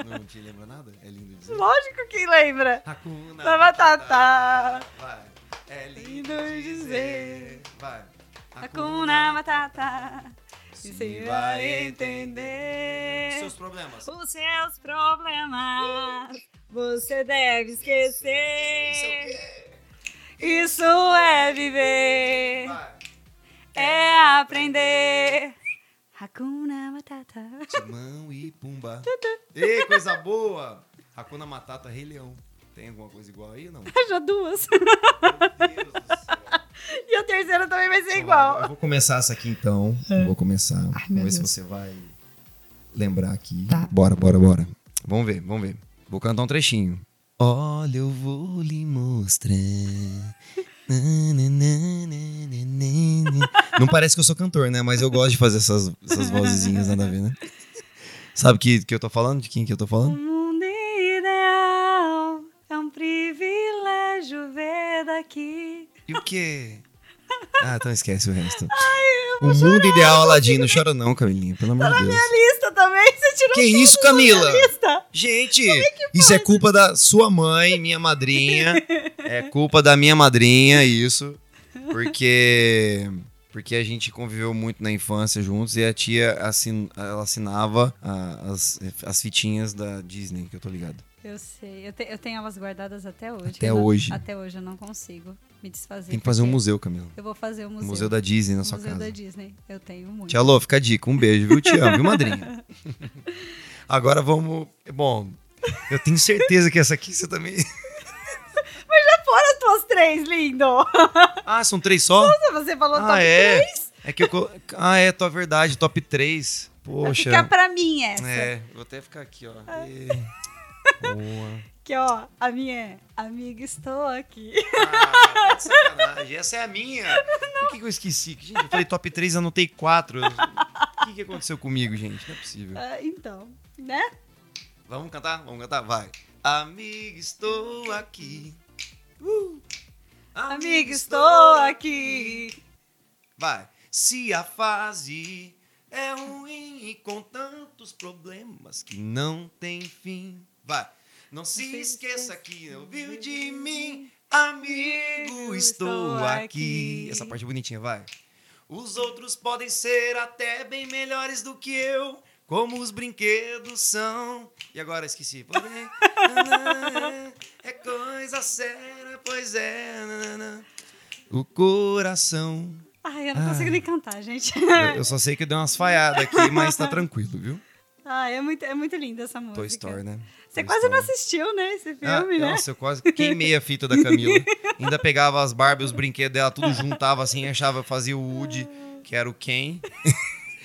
Não te lembra nada? É lindo dizer. Lógico que lembra. Hakuna Da batata. Vai. É lindo Lindo dizer. dizer. Vai. Hakuna Matata. Você Você vai entender entender. seus problemas. Os seus problemas você deve Isso é o esquecer. quê? Isso é viver, Vai. é aprender. Hakuna Matata. Timão e Pumba. Ei, coisa boa! Hakuna Matata, Rei Leão. Tem alguma coisa igual aí ou não? Meu [laughs] Já duas. Deus do céu. [laughs] E a terceira também vai ser Eu igual. vou começar essa aqui então. Eu vou começar. meu vamos ver se Deus. você vai lembrar aqui. Tá. Bora, bora, bora. Vamos ver, vamos ver. Vou cantar um trechinho. Olha, eu vou lhe mostrar. Não parece que eu sou cantor, né? Mas eu gosto de fazer essas, essas vozezinhas, nada a ver, né? Sabe que, que eu tô falando? De quem que eu tô O falando? mundo ideal é um privilégio ver daqui. E o quê? Ah, então esquece o resto. o mundo ideal, Aladino. Não chora não, Camilinha, pelo amor de Deus. Também, você tirou Que isso, Camila? Gente, isso é culpa da sua mãe, minha madrinha. [laughs] É culpa da minha madrinha, isso. Porque porque a gente conviveu muito na infância juntos e a tia assin, ela assinava a- as, as fitinhas da Disney, que eu tô ligado. Eu sei, eu, te- eu tenho elas guardadas até hoje. Até Eu não- hoje. Até hoje eu não consigo me desfazer. Tem que fazer um museu, Camila. Eu vou fazer Um museu. museu da Disney na o sua museu casa. da Disney. Eu tenho muito. Tia Lô, fica a dica. Um beijo, viu? Te amo, viu, madrinha? [laughs] Agora vamos. Bom, eu tenho certeza que essa aqui você também. [laughs] Fora as tuas três, lindo! Ah, são três só? Você falou Ah, top é? três. É que eu. Ah, é, tua verdade, top 3. Vai Poxa. ficar pra mim essa. É, vou até ficar aqui, ó. E... Boa. Que ó, a minha é Amiga, estou aqui. Ah, de sacanagem. [laughs] Essa é a minha. Por que, que eu esqueci? Gente, eu falei top 3, anotei 4. O que, que aconteceu comigo, gente? Não é possível. Ah, então, né? Vamos cantar? Vamos cantar? Vai. Amiga, estou aqui. Uh. Amiga, estou aqui. Vai. Se a fase é ruim e com tantos problemas que não tem fim. Vai. Não se esqueça que ouviu de mim. Amigo, estou aqui. Essa parte é bonitinha, vai. Os outros podem ser até bem melhores do que eu, como os brinquedos são. E agora esqueci. Porém, é coisa séria, pois é. O coração. Ai, eu não consigo Ai. nem cantar, gente. Eu, eu só sei que eu dei umas falhadas aqui, mas tá tranquilo, viu? Ai, é muito, é muito linda essa música. Toy Story, né? Você quase não Story. assistiu, né, esse Ah, filme, né? Nossa, eu quase queimei a fita da Camila. [laughs] Ainda pegava as Barbie, os brinquedos dela, tudo juntava assim, achava, fazia o Woody, que era o Ken. [laughs]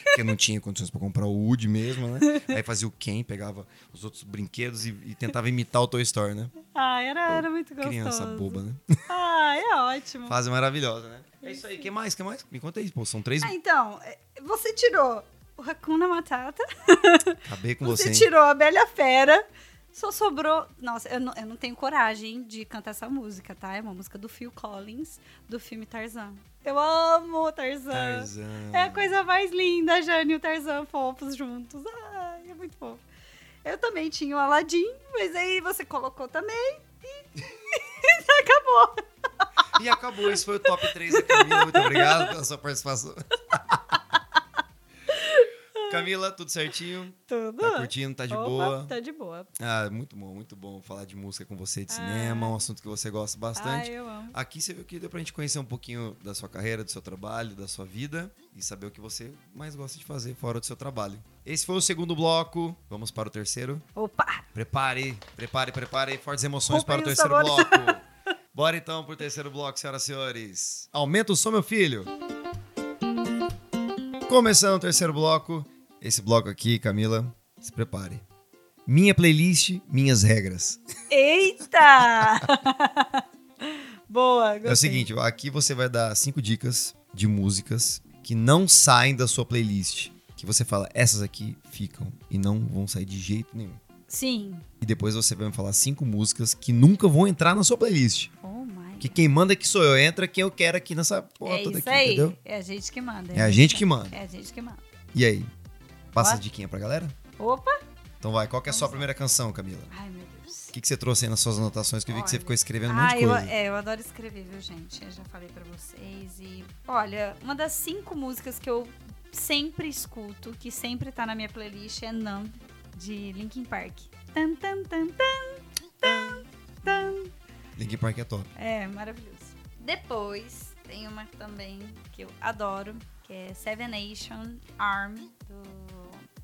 Porque não tinha condições pra comprar o Woody mesmo, né? Aí fazia o Ken, pegava os outros brinquedos e, e tentava imitar o Toy Story, né? Ai, era, era muito gostoso. Criança boba, né? Ai, é ótimo. Fase maravilhosa, né? É isso aí. que mais? que mais? Me conta aí. Pô, são três. Ah, então, é, você tirou o Hakuna Matata, Acabei com [laughs] você, você, tirou a Bela Fera, Só sobrou. Nossa, eu não, eu não tenho coragem de cantar essa música, tá? É uma música do Phil Collins, do filme Tarzan. Eu amo Tarzan. Tarzan. É a coisa mais linda, Jane e o Tarzan fofos juntos. Ai, é muito fofo. Eu também tinha o Aladdin, mas aí você colocou também e [laughs] acabou. E acabou, esse foi o top 3 da Camila. Muito obrigado pela sua participação. [laughs] Camila, tudo certinho? Tudo. Tá curtindo? Tá de Opa, boa? Tá de boa. Ah, muito bom, muito bom falar de música com você, de Ah. cinema, um assunto que você gosta bastante. Ai, eu amo. Aqui você viu que deu pra gente conhecer um pouquinho da sua carreira, do seu trabalho, da sua vida e saber o que você mais gosta de fazer fora do seu trabalho. Esse foi o segundo bloco. Vamos para o terceiro. Opa! Prepare, prepare, prepare fortes emoções para o terceiro bloco. [laughs] Bora então pro terceiro bloco, senhoras e senhores. Aumenta o som, meu filho. Começando o terceiro bloco. Esse bloco aqui, Camila, se prepare. Minha playlist, minhas regras. Eita! [laughs] Boa, gostei. É o seguinte, aqui você vai dar cinco dicas de músicas que não saem da sua playlist. Que você fala, essas aqui ficam e não vão sair de jeito nenhum. Sim. E depois você vai me falar cinco músicas que nunca vão entrar na sua playlist. Oh my. Que quem manda aqui sou eu. Entra quem eu quero aqui nessa porra é toda aqui, aí. entendeu? É a gente que manda. É a gente que manda. É a gente que manda. E aí? Passa a diquinha pra galera? Opa! Então vai, qual que é a sua primeira canção, Camila? Ai, meu Deus. O que, que você trouxe aí nas suas anotações? Que eu vi que você ficou escrevendo um monte Ah, de eu, coisa. é, eu adoro escrever, viu, gente? Eu já falei pra vocês. E, olha, uma das cinco músicas que eu sempre escuto, que sempre tá na minha playlist, é Numb, de Linkin Park. Tan, tan, tan, tan, tan, tan. Linkin Park é top. É, maravilhoso. Depois, tem uma também que eu adoro, que é Seven Nation Arm, do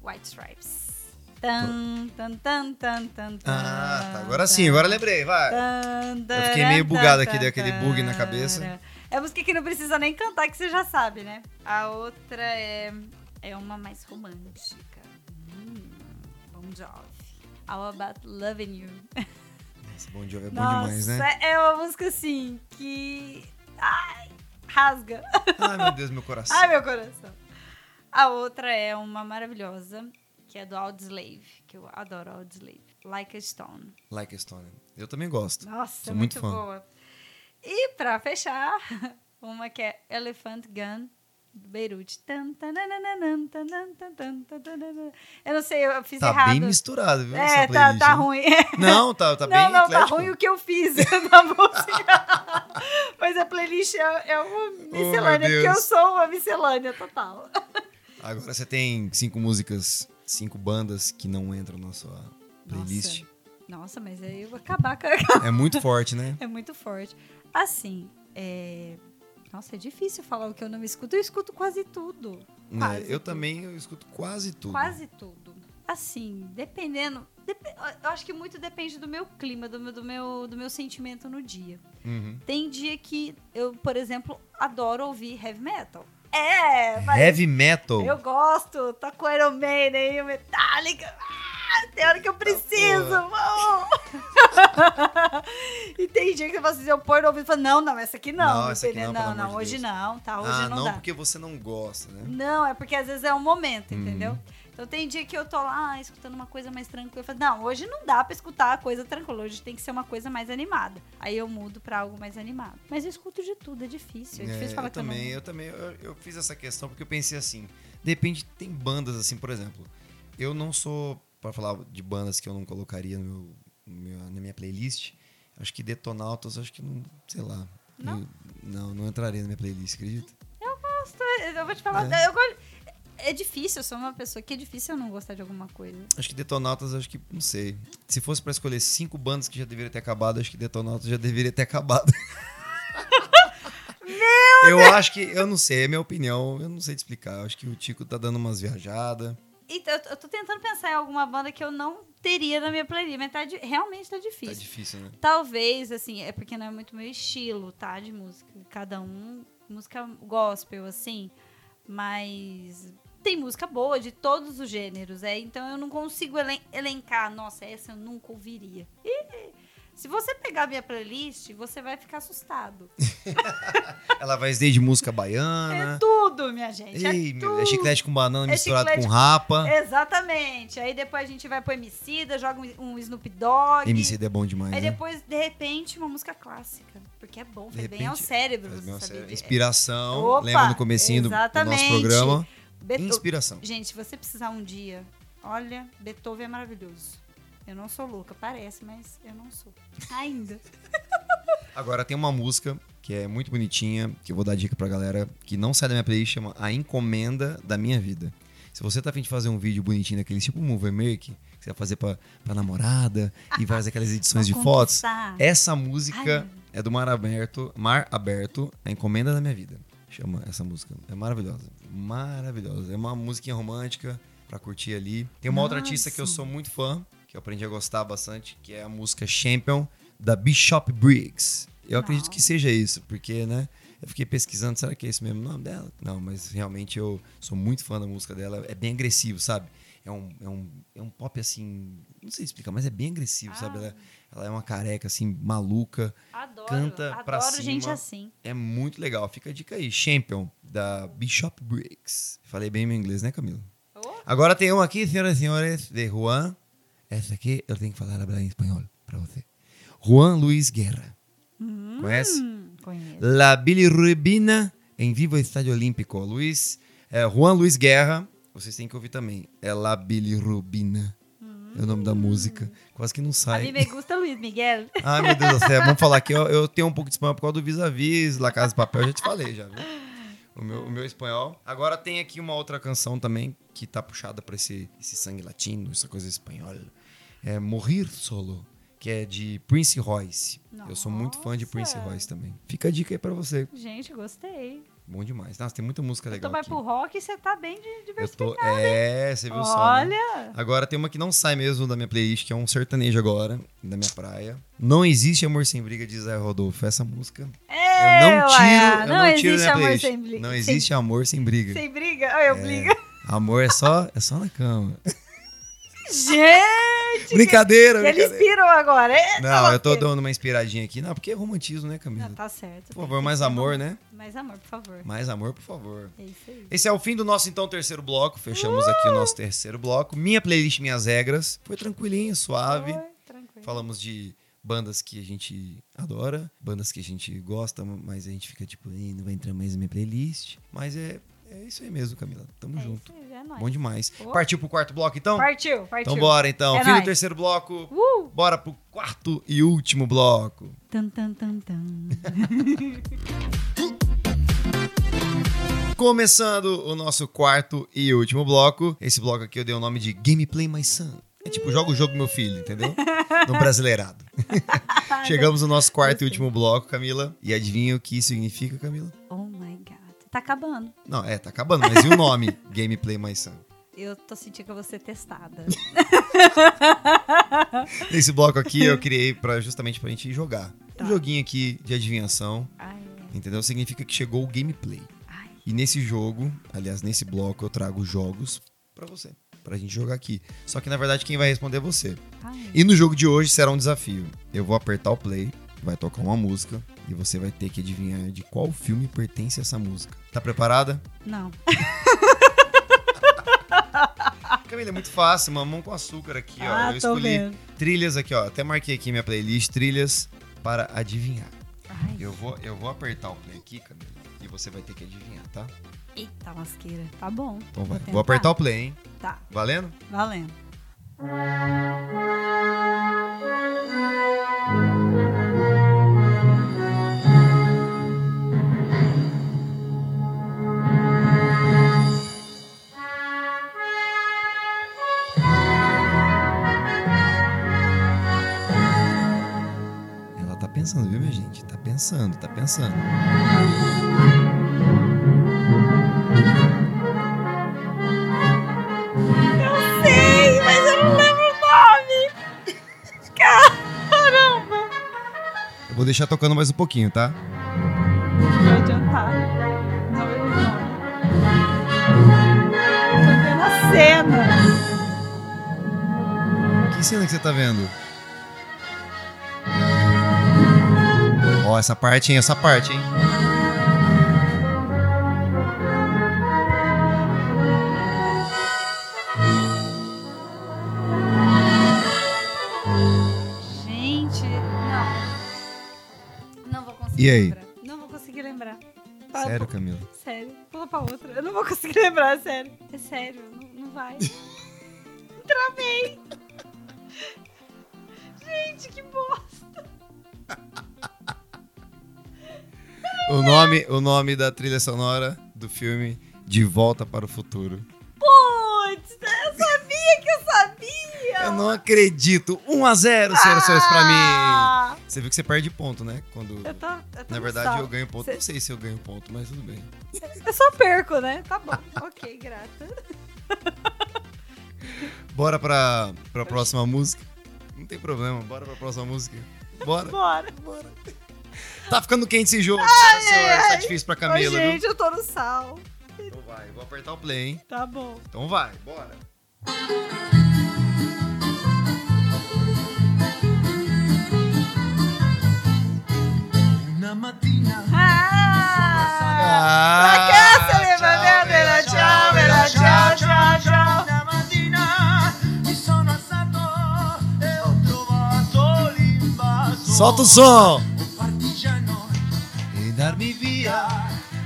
White Stripes. Tan, tan, tan, tan, tan, Ah, tá. Agora sim, agora lembrei, vai. Eu fiquei meio bugado aqui, deu aquele bug na cabeça. É música que não precisa nem cantar, que você já sabe, né? A outra é, é uma mais romântica. Hum, Bon Jovi. All About Loving You. Bom Jovi é bom Nossa, demais, né? é uma música assim que. Ai, rasga. Ai, meu Deus, meu coração. Ai, meu coração. A outra é uma maravilhosa, que é do Audioslave, que eu adoro Audioslave. Like a Stone. Like a Stone. Eu também gosto. Nossa, Sou é muito muito, fã. boa. E pra fechar, [laughs] uma que é Elephant Gun, do Beirute. Eu não sei, eu fiz Tá errado. bem misturado, viu? é, essa tá, tá ruim. [laughs] Não, tá, tá bem não, não, tá ruim o que eu fiz [laughs] na música. Mas a playlist é, é uma miscelânea, porque eu sou uma miscelânea total. Agora você tem cinco músicas, cinco bandas que não entram na sua playlist. Nossa, mas aí eu vou acabar com a... [laughs] É muito forte, né? É muito forte. Assim, é... Nossa, é difícil falar o que eu não escuto. Eu escuto quase tudo. Né, Quase Eu tudo. também eu escuto quase tudo. Quase tudo. Assim, dependendo... dep- Eu acho que muito depende do meu clima, do meu, do meu, do meu sentimento no dia. Uhum. Tem dia que eu, por exemplo, adoro ouvir heavy metal. É, mas Heavy metal. eu gosto. Toco Iron Maiden, Metallica. Ah, tem hora que eu preciso. vamos. [laughs] e tem dia que eu posso dizer, eu pôr no ouvido e falo, não, não, essa aqui não. Não, essa aqui não, não, de hoje Deus. não, tá? Hoje ah, não, não, dá. porque você não gosta, né? Não, é porque às vezes é um momento, Uhum. entendeu? Então tem dia que eu tô lá ah, escutando uma coisa mais tranquila. Eu falo, não, hoje não dá pra escutar a coisa tranquila. Hoje tem que ser uma coisa mais animada. Aí eu mudo pra algo mais animado. Mas eu escuto de tudo, é difícil. É, É, difícil falar eu que eu também, não. eu também, eu, eu fiz essa questão porque eu pensei assim, depende, tem bandas assim, por exemplo, eu não sou, pra falar de bandas que eu não colocaria no meu, na minha playlist, acho que Detonautas, acho que não, sei lá, Não? eu- não, não entraria na minha playlist, acredita? gosto, eu vou te falar. É. Eu gosto- é difícil, eu sou uma pessoa que é difícil eu não gostar de alguma coisa. Acho que Detonautas, acho que, não sei, se fosse pra escolher cinco bandas que já deveriam ter acabado, acho que Detonautas já deveria ter acabado. [laughs] eu acho que, eu não sei, é minha opinião, eu não sei te explicar, eu acho que o Tico tá dando umas viajadas, Então, eu tô- tentando pensar em alguma banda que eu não teria na minha playlist, mas tá realmente tá tá difícil. difícil, né? Talvez, assim, é porque não é muito meu estilo, tá? De música. Cada um, música gospel, assim. Mas tem música boa de todos os gêneros, é. Então eu não consigo elen- elencar, nossa, essa eu nunca ouviria. E Se você pegar minha playlist, você vai ficar assustado. [laughs] Ela vai desde música É baiana. tudo, minha gente. Ei, é, tudo. é chiclete com banana É misturado com rapa. Exatamente. Aí depois a gente vai pro Emicida, joga um, um Snoop Dogg. MC é bom demais, Aí né? depois, de repente, uma música clássica. Porque é bom, faz bem ao cérebro. Você saber Inspiração. Opa, Lembra no comecinho do, do nosso exatamente. programa? Beto- Inspiração. Gente, se você precisar um dia, olha, Beethoven é maravilhoso. Eu não sou louca, parece, mas eu não sou. Ainda. [laughs] Agora tem uma música que é muito bonitinha, que eu vou dar dica pra galera, que não sai da minha playlist, chama A Encomenda da Minha Vida. Se você tá afim de fazer um vídeo bonitinho daquele tipo Movie Make, que você vai fazer pra, pra namorada e faz aquelas edições de Pra fotos, conquistar. essa música Ai. é do Mar Aberto, Mar Aberto, A Encomenda da Minha Vida. Chama essa música. É maravilhosa. Maravilhosa. É uma musiquinha romântica pra curtir ali. Tem uma outra Nossa. artista que eu sou muito fã, que eu aprendi a gostar bastante, que é a música Champion, da Bishop Briggs. Eu acredito Não. que seja isso, porque, né? Eu fiquei pesquisando, será que é esse mesmo nome dela? Não, mas realmente eu sou muito fã da música dela. É bem agressivo, sabe? É um, é um, é um pop assim. Não sei explicar, mas é bem agressivo, sabe? Ah. Ela, ela é uma careca, assim, maluca. Adoro. Canta adoro pra gente cima. assim. É muito legal. Fica a dica aí. Champion, da Bishop Briggs. Falei bem meu inglês, né, Camilo? Oh, Agora tem uma aqui, senhoras e senhores, de Juan. Essa aqui eu tenho que falar em espanhol pra você. Juan Luiz Guerra. Conhece? hum, conheço. La bilirrubina em Vivo Estádio Olímpico. Luiz, é, Juan Luiz Guerra, vocês têm que ouvir também. É La bilirrubina. É o nome da música. Quase que não A sai. mim me gusta Luiz Miguel. Ai, [laughs] meu Deus do céu. Vamos falar aqui. Eu, eu tenho um pouco de espanhol por causa do vis-a-vis, La Casa de Papel, eu já te falei, já, viu? O meu, o meu espanhol. Agora tem aqui uma outra canção também que tá puxada pra esse, esse sangue latino, essa coisa espanhola. É Morrer Solo, que é de Prince Royce. Eu sou muito fã de Prince Nossa. Royce também. Fica a dica aí pra você. Gente, gostei. Bom demais. Nossa, tem muita música legal vai aqui. pro rock e você tá bem de Eu diversificado. tô... É, você viu só, né? Olha! Agora tem uma que não sai mesmo da minha playlist, que é um sertanejo agora, da minha praia. Não existe amor sem briga de Zé Rodolfo. Essa música. É, eu não tiro, eu não, tiro da existe amor playlist. sem briga. Não sem- existe amor sem briga. Sem, briga? Eu brigo. Amor é só, é só na cama. [laughs] Gente! brincadeira, Ele brincadeira. inspirou agora. É, Não, eu tô dando uma inspiradinha aqui. Não, porque é romantismo, né, Camila? Não, tá certo. Por favor, mais ter amor, né? Mais amor, por favor. Mais amor, por favor. É isso aí. Esse é o fim do nosso, então, terceiro bloco. Fechamos aqui o nosso terceiro bloco. Minha playlist, minhas regras. Foi tranquilinho, suave. Foi, tranquilo. Falamos de bandas que a gente adora, bandas que a gente gosta, mas a gente fica tipo, "Ih, não vai entrar mais na minha playlist. Mas é, é isso aí mesmo, Camila. Tamo É junto. aí, é nóis. Bom demais. Ô. Partiu pro quarto bloco, então? Partiu, partiu. Então bora, então. É Fim do nóis. terceiro bloco. Uh! Bora pro quarto e último bloco. Tan, tan, tan, tan. [laughs] Começando o nosso quarto e último bloco. Esse bloco aqui eu dei o nome de Gameplay My Son. É tipo, joga o jogo meu filho, entendeu? No [laughs] brasileirado. [laughs] Chegamos no nosso quarto e último bloco, Camila. E adivinha o que isso significa, Camila? Oh my god. Tá acabando. Não, é, tá acabando, mas e o nome? [laughs] Gameplay My Son. Eu tô sentindo que eu vou ser testada. [laughs] Nesse bloco aqui eu criei pra, justamente pra gente jogar. Tá. Um joguinho aqui de adivinhação, Ai, entendeu? Significa que chegou o gameplay. ai. E nesse jogo, aliás, nesse bloco, eu trago jogos pra você, pra gente jogar aqui. Só que na verdade quem vai responder é você. ai. E no jogo de hoje será um desafio. Eu vou apertar o play, vai tocar uma música e você vai ter que adivinhar de qual filme pertence essa música. Tá preparada? Não. [laughs] Camila, é muito fácil, mamão com açúcar aqui, ó. Ah, eu escolhi vendo. trilhas aqui, ó. Até marquei aqui minha playlist, trilhas para adivinhar. Ai. Eu vou, eu vou apertar o play aqui, Camila, e você vai ter que adivinhar, tá? Eita lasqueira. Tá bom. Então vai. tentar. Vou apertar o play, hein? Tá, Valendo? valendo. Pensando, viu, minha gente? Tá pensando, tá pensando. Eu sei, mas eu não lembro o nome. Caramba. Eu vou deixar tocando mais um pouquinho, tá? Não vai adiantar. Não lembro o nome. Tô vendo a cena. Que cena que você tá vendo? Ó, essa parte, hein? Essa parte, hein? Gente, não. Não vou conseguir E aí? lembrar. Não vou conseguir lembrar. Sério, Camila? Sério. Pula pra outra. Eu não vou conseguir lembrar, sério. É sério, não, não vai. [laughs] Travei. Gente, que bosta. O nome, o nome da trilha sonora do filme De Volta para o Futuro. Putz, eu sabia que eu sabia. Eu não acredito. 1 a 0 senhoras e senhores, pra mim. Ah, Você viu que você perde ponto, né? Quando. Eu tô, eu tô Na verdade, eu ganho ponto. Cê- Não sei se eu ganho ponto, mas tudo bem. Eu só perco, né? Tá bom. [laughs] ok, grata. Bora pra, pra próxima música. Não tem problema, bora pra próxima música. Bora. Bora. Bora. [laughs] Tá ficando quente esse jogo, senhoras e senhores. Tá ai. difícil pra Ô, Camila, gente, eu tô no sal. viu? Então vai, vou apertar o play, hein? Tá bom. Então vai, bora. Ah! Cá, se leva, bela, tchau, bela, tchau, tchau, tchau. Una mattina mi sono alzato e ho trovato l'invaso Solta o som! Dar-me via.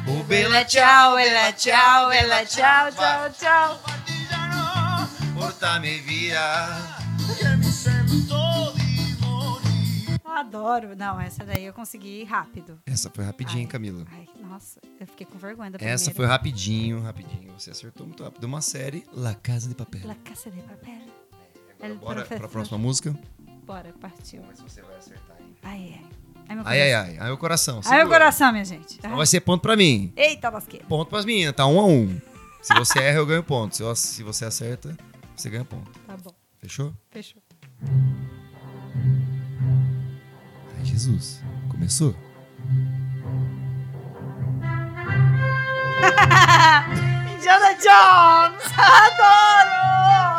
O Bela, tchau, bela, tchau, bela, tchau, tchau, tchau. partigiano Porta-me via. che mi sento di morire Adoro. Não, essa daí eu consegui rápido. Essa foi rapidinho, hein, Ai, Camila? Ai, nossa, eu fiquei com vergonha da primeira. Essa foi rapidinho, rapidinho. Você acertou muito rápido. Uma série, La Casa de Papel. La Casa de Papel. Agora El bora pra professor. próxima música. Bora, partiu. Vamos ver se você vai acertar aí. Ai, ai. Ai, meu Ai, ai, ai. Ai, o coração. Ai, meu segura. coração, minha gente. Então vai ser ponto pra mim. Eita, lasqueira. Ponto pras meninas, tá um a um. Se você erra, eu ganho ponto. Se, eu- se você acerta, você ganha ponto. Tá bom, Fechou? fechou. Ai, Jesus. Começou? [laughs] Indiana Jones! [laughs] Adoro!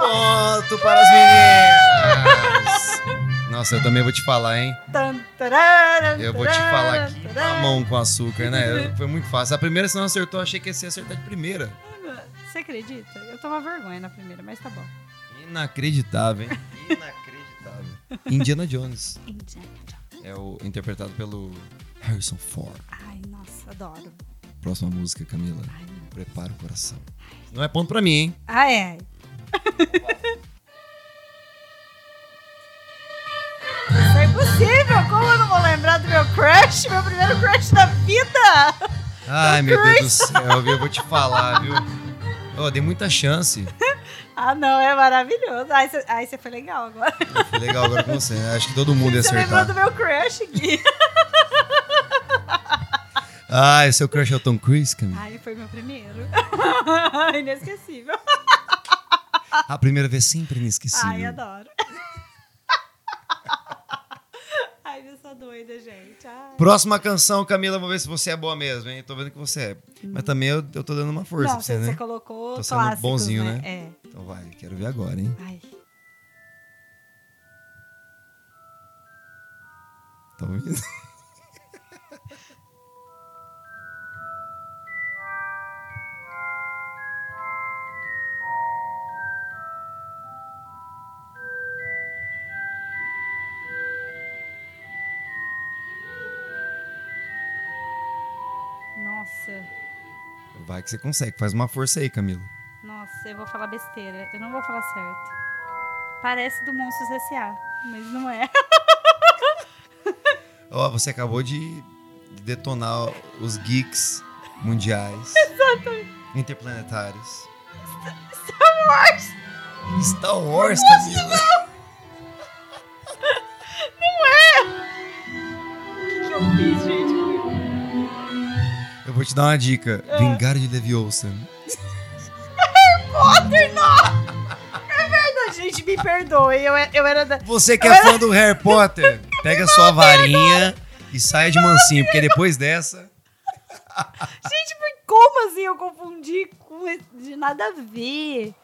Ponto para as meninas! Nossa, eu também vou te falar, hein? Eu vou te falar aqui, tararam. mamão com açúcar, né? Foi muito fácil. A primeira, se não acertou, eu achei que ia acertar de primeira. Você acredita? Eu tomo vergonha na primeira, mas tá bom. Inacreditável, hein? Inacreditável. Indiana Jones Indiana Jones. é o interpretado pelo Harrison Ford. Ai, nossa, adoro. Próxima música, Camila. Ai, Prepara o coração. Não é ponto pra mim, hein? Ai, ai. Isso é impossível! Como eu não vou lembrar do meu crush? Meu primeiro crush da vida! Ai, meu Deus do céu, viu? Eu vou te falar, viu? Ó, dei muita chance. [laughs] Ah, não, é maravilhoso. Ai, você ai, você foi legal agora. Foi legal agora com você. né? Acho que todo mundo ia Você lembrou acertar. do meu crush, Gui. [laughs] Ai, seu crush é o Tom Cruise, Camila? Ai, foi meu primeiro. [laughs] Inesquecível. A primeira vez sempre inesquecível. Ai, adoro. Ai, eu sou doida, gente. Ai. Próxima canção, Camila, vou ver se você é boa mesmo, hein? Tô vendo que você é. Mas também eu, eu tô dando uma força Não, pra você, você, né? colocou Tô sendo clássicos, bonzinho, né? né? É. Então vai, quero ver agora, hein? Ai. Tá ouvindo? [laughs] Vai que você consegue. Faz uma força aí, Camila. Nossa, eu vou falar besteira. Eu não vou falar certo. Parece do Monstros S.A., mas não é. [laughs] Ó, você acabou de de detonar os geeks mundiais. [laughs] Interplanetários. Star Wars! Star Wars, Camila. Vou te dar uma dica. Vingar de Leviosa. Potter, não! É verdade, gente, me perdoe. Eu, eu era da... Você que é fã do Harry Potter, pega sua varinha e saia de mansinho, porque depois dessa. Gente, como assim eu confundi com... De nada a ver.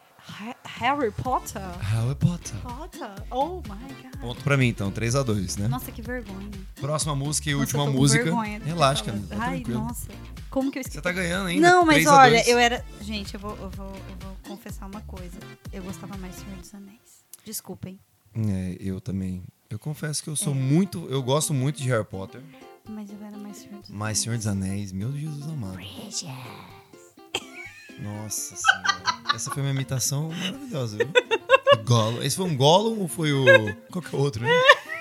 Ha- Harry Potter? Harry Potter. Potter? Oh my god. Ponto pra mim, então. 3x2, né? Nossa, que vergonha. Próxima música e Nossa, última música. vergonha Relaxa. Camila. Tá Ai, tranquilo. nossa. Como que eu esqueci? Você tá ganhando ainda. Não, mas 3 a 2. olha, eu era. Gente, eu vou, eu, vou, eu vou confessar uma coisa. Eu gostava mais de Senhor dos Anéis. Desculpem. É, eu também. Eu confesso que eu É. sou muito. Eu gosto muito de Harry Potter. Mas eu era mais Senhor dos Mas Senhor dos Anéis, meu Jesus amado. Nossa senhora. Essa foi uma imitação maravilhosa, viu? [laughs] Gollum. Esse foi um Gollum ou foi o. Qual que é o outro, né?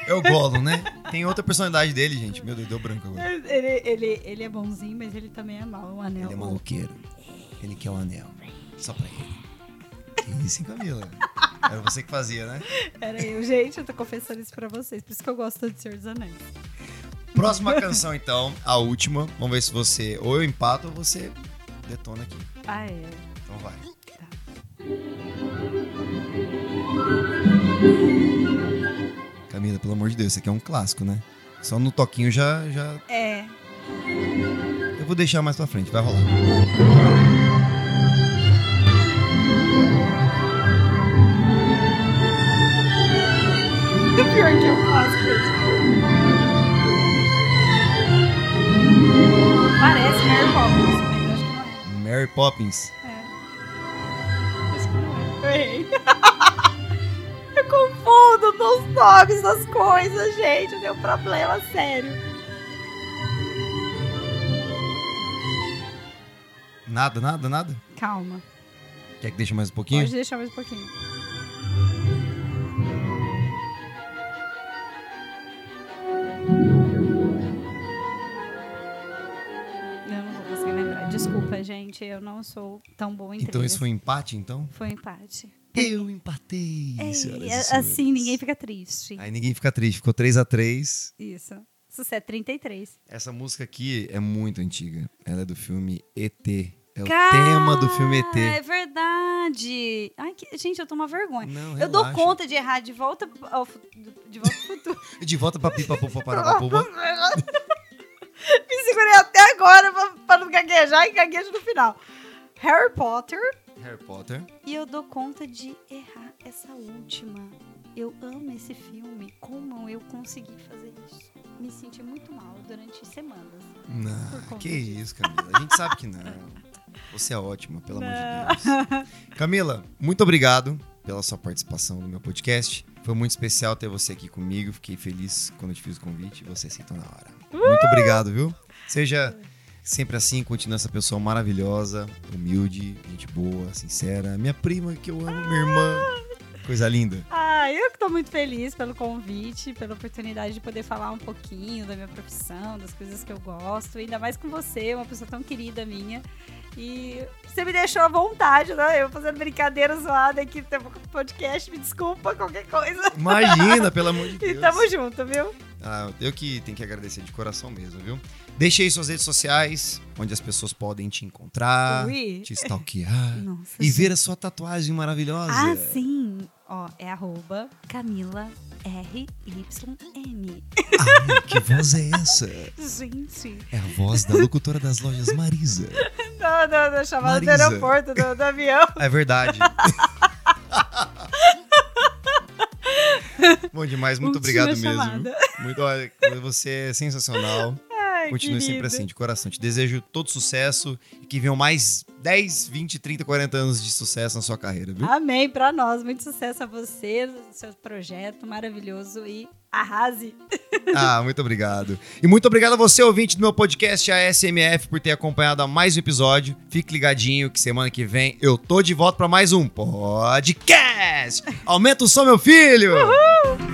É o Gollum, né? Tem outra personalidade dele, gente. Meu Deus, deu branco agora. Ele, ele, ele é bonzinho, mas ele também é mau. O anel. Ele é maloqueiro. Ele quer o anel. Só pra ele. Que isso, hein, Camila? Era você que fazia, né? Era eu, gente. Eu tô confessando isso pra vocês. Por isso que eu gosto de Senhor dos Anéis. Próxima [laughs] canção, então. A última. Vamos ver se você ou eu empato ou você detona aqui. Ah, é. Então vai. Camila, pelo amor de Deus, isso aqui é um clássico, né? Só no toquinho já, já. É. Eu vou deixar mais pra frente, vai rolar. Pior que eu faço. Parece Mary Poppins, mas acho que não é. Mary Poppins. É. Acho que não é. Eu errei. [laughs] confundo nos nomes das coisas, gente. Eu tenho um problema sério. Nada, nada, nada? Calma. Quer que deixe mais um pouquinho? Pode deixar mais um pouquinho. Eu não vou conseguir lembrar. Desculpa, gente. Eu não sou tão boa em Então trilhas. isso foi um empate, então? Foi um empate. Eu empatei. É- assim, ninguém fica triste. Aí ninguém fica triste. Ficou 3x3. Isso. Isso é 33. Essa música aqui é muito antiga. Ela é do filme ET. É o tema do filme É ET. verdade. Ai, que- gente, eu tô uma vergonha. Não, eu dou conta de errar de volta ao de volta ao futuro. [laughs] De volta pra pipa, pupa, para, pupa. [laughs] Me segurei até agora pra, pra não gaguejar e gaguejo no final. Harry Potter. Harry Potter. E eu dou conta de errar essa última. Eu amo esse filme. Como eu consegui fazer isso? Me senti muito mal durante semanas. Não, que disso. isso, Camila. A gente sabe que não. [laughs] Você é ótima, pelo amor de Deus. Camila, muito obrigado pela sua participação no meu podcast. Foi muito especial ter você aqui comigo. Fiquei feliz quando eu te fiz o convite e você aceitou na hora. Muito obrigado, viu? Seja sempre assim, continue essa pessoa maravilhosa, humilde, gente boa, sincera. Minha prima que eu amo, minha irmã. Coisa linda. Ah, eu que tô muito feliz pelo convite, pela oportunidade de poder falar um pouquinho da minha profissão, das coisas que eu gosto, ainda mais com você, uma pessoa tão querida minha. E você me deixou à vontade, né? Eu fazendo brincadeira zoada aqui no podcast, me desculpa, qualquer coisa. Imagina, pelo amor de [laughs] E Deus. tamo junto, viu? Ah, eu que tenho que agradecer de coração mesmo, viu? Deixe aí suas redes sociais, onde as pessoas podem te encontrar, Ui. te stalkear [laughs] Nossa, e ver a sua tatuagem maravilhosa. Ah, sim. Ó, é arroba Camila RYM. Ai, que voz é essa? [laughs] Gente. É a voz da locutora das lojas Marisa. [laughs] Não, não, não, chamada do aeroporto, do, do avião. É verdade. [laughs] Bom demais, muito obrigado mesmo. chamada. Muito, olha, você é sensacional. Ai, Continue sempre querido. assim, de coração. Te desejo todo sucesso e que venham mais 10, 20, 30, 40 anos de sucesso na sua carreira, viu? Amém pra nós. Muito sucesso a você, seu projeto maravilhoso e arrase. [laughs] Ah, muito obrigado. E muito obrigado a você, ouvinte do meu podcast, a SMF, por ter acompanhado a mais um episódio. Fique ligadinho que semana que vem eu tô de volta pra mais um podcast. Aumenta o som, meu filho! Uhul!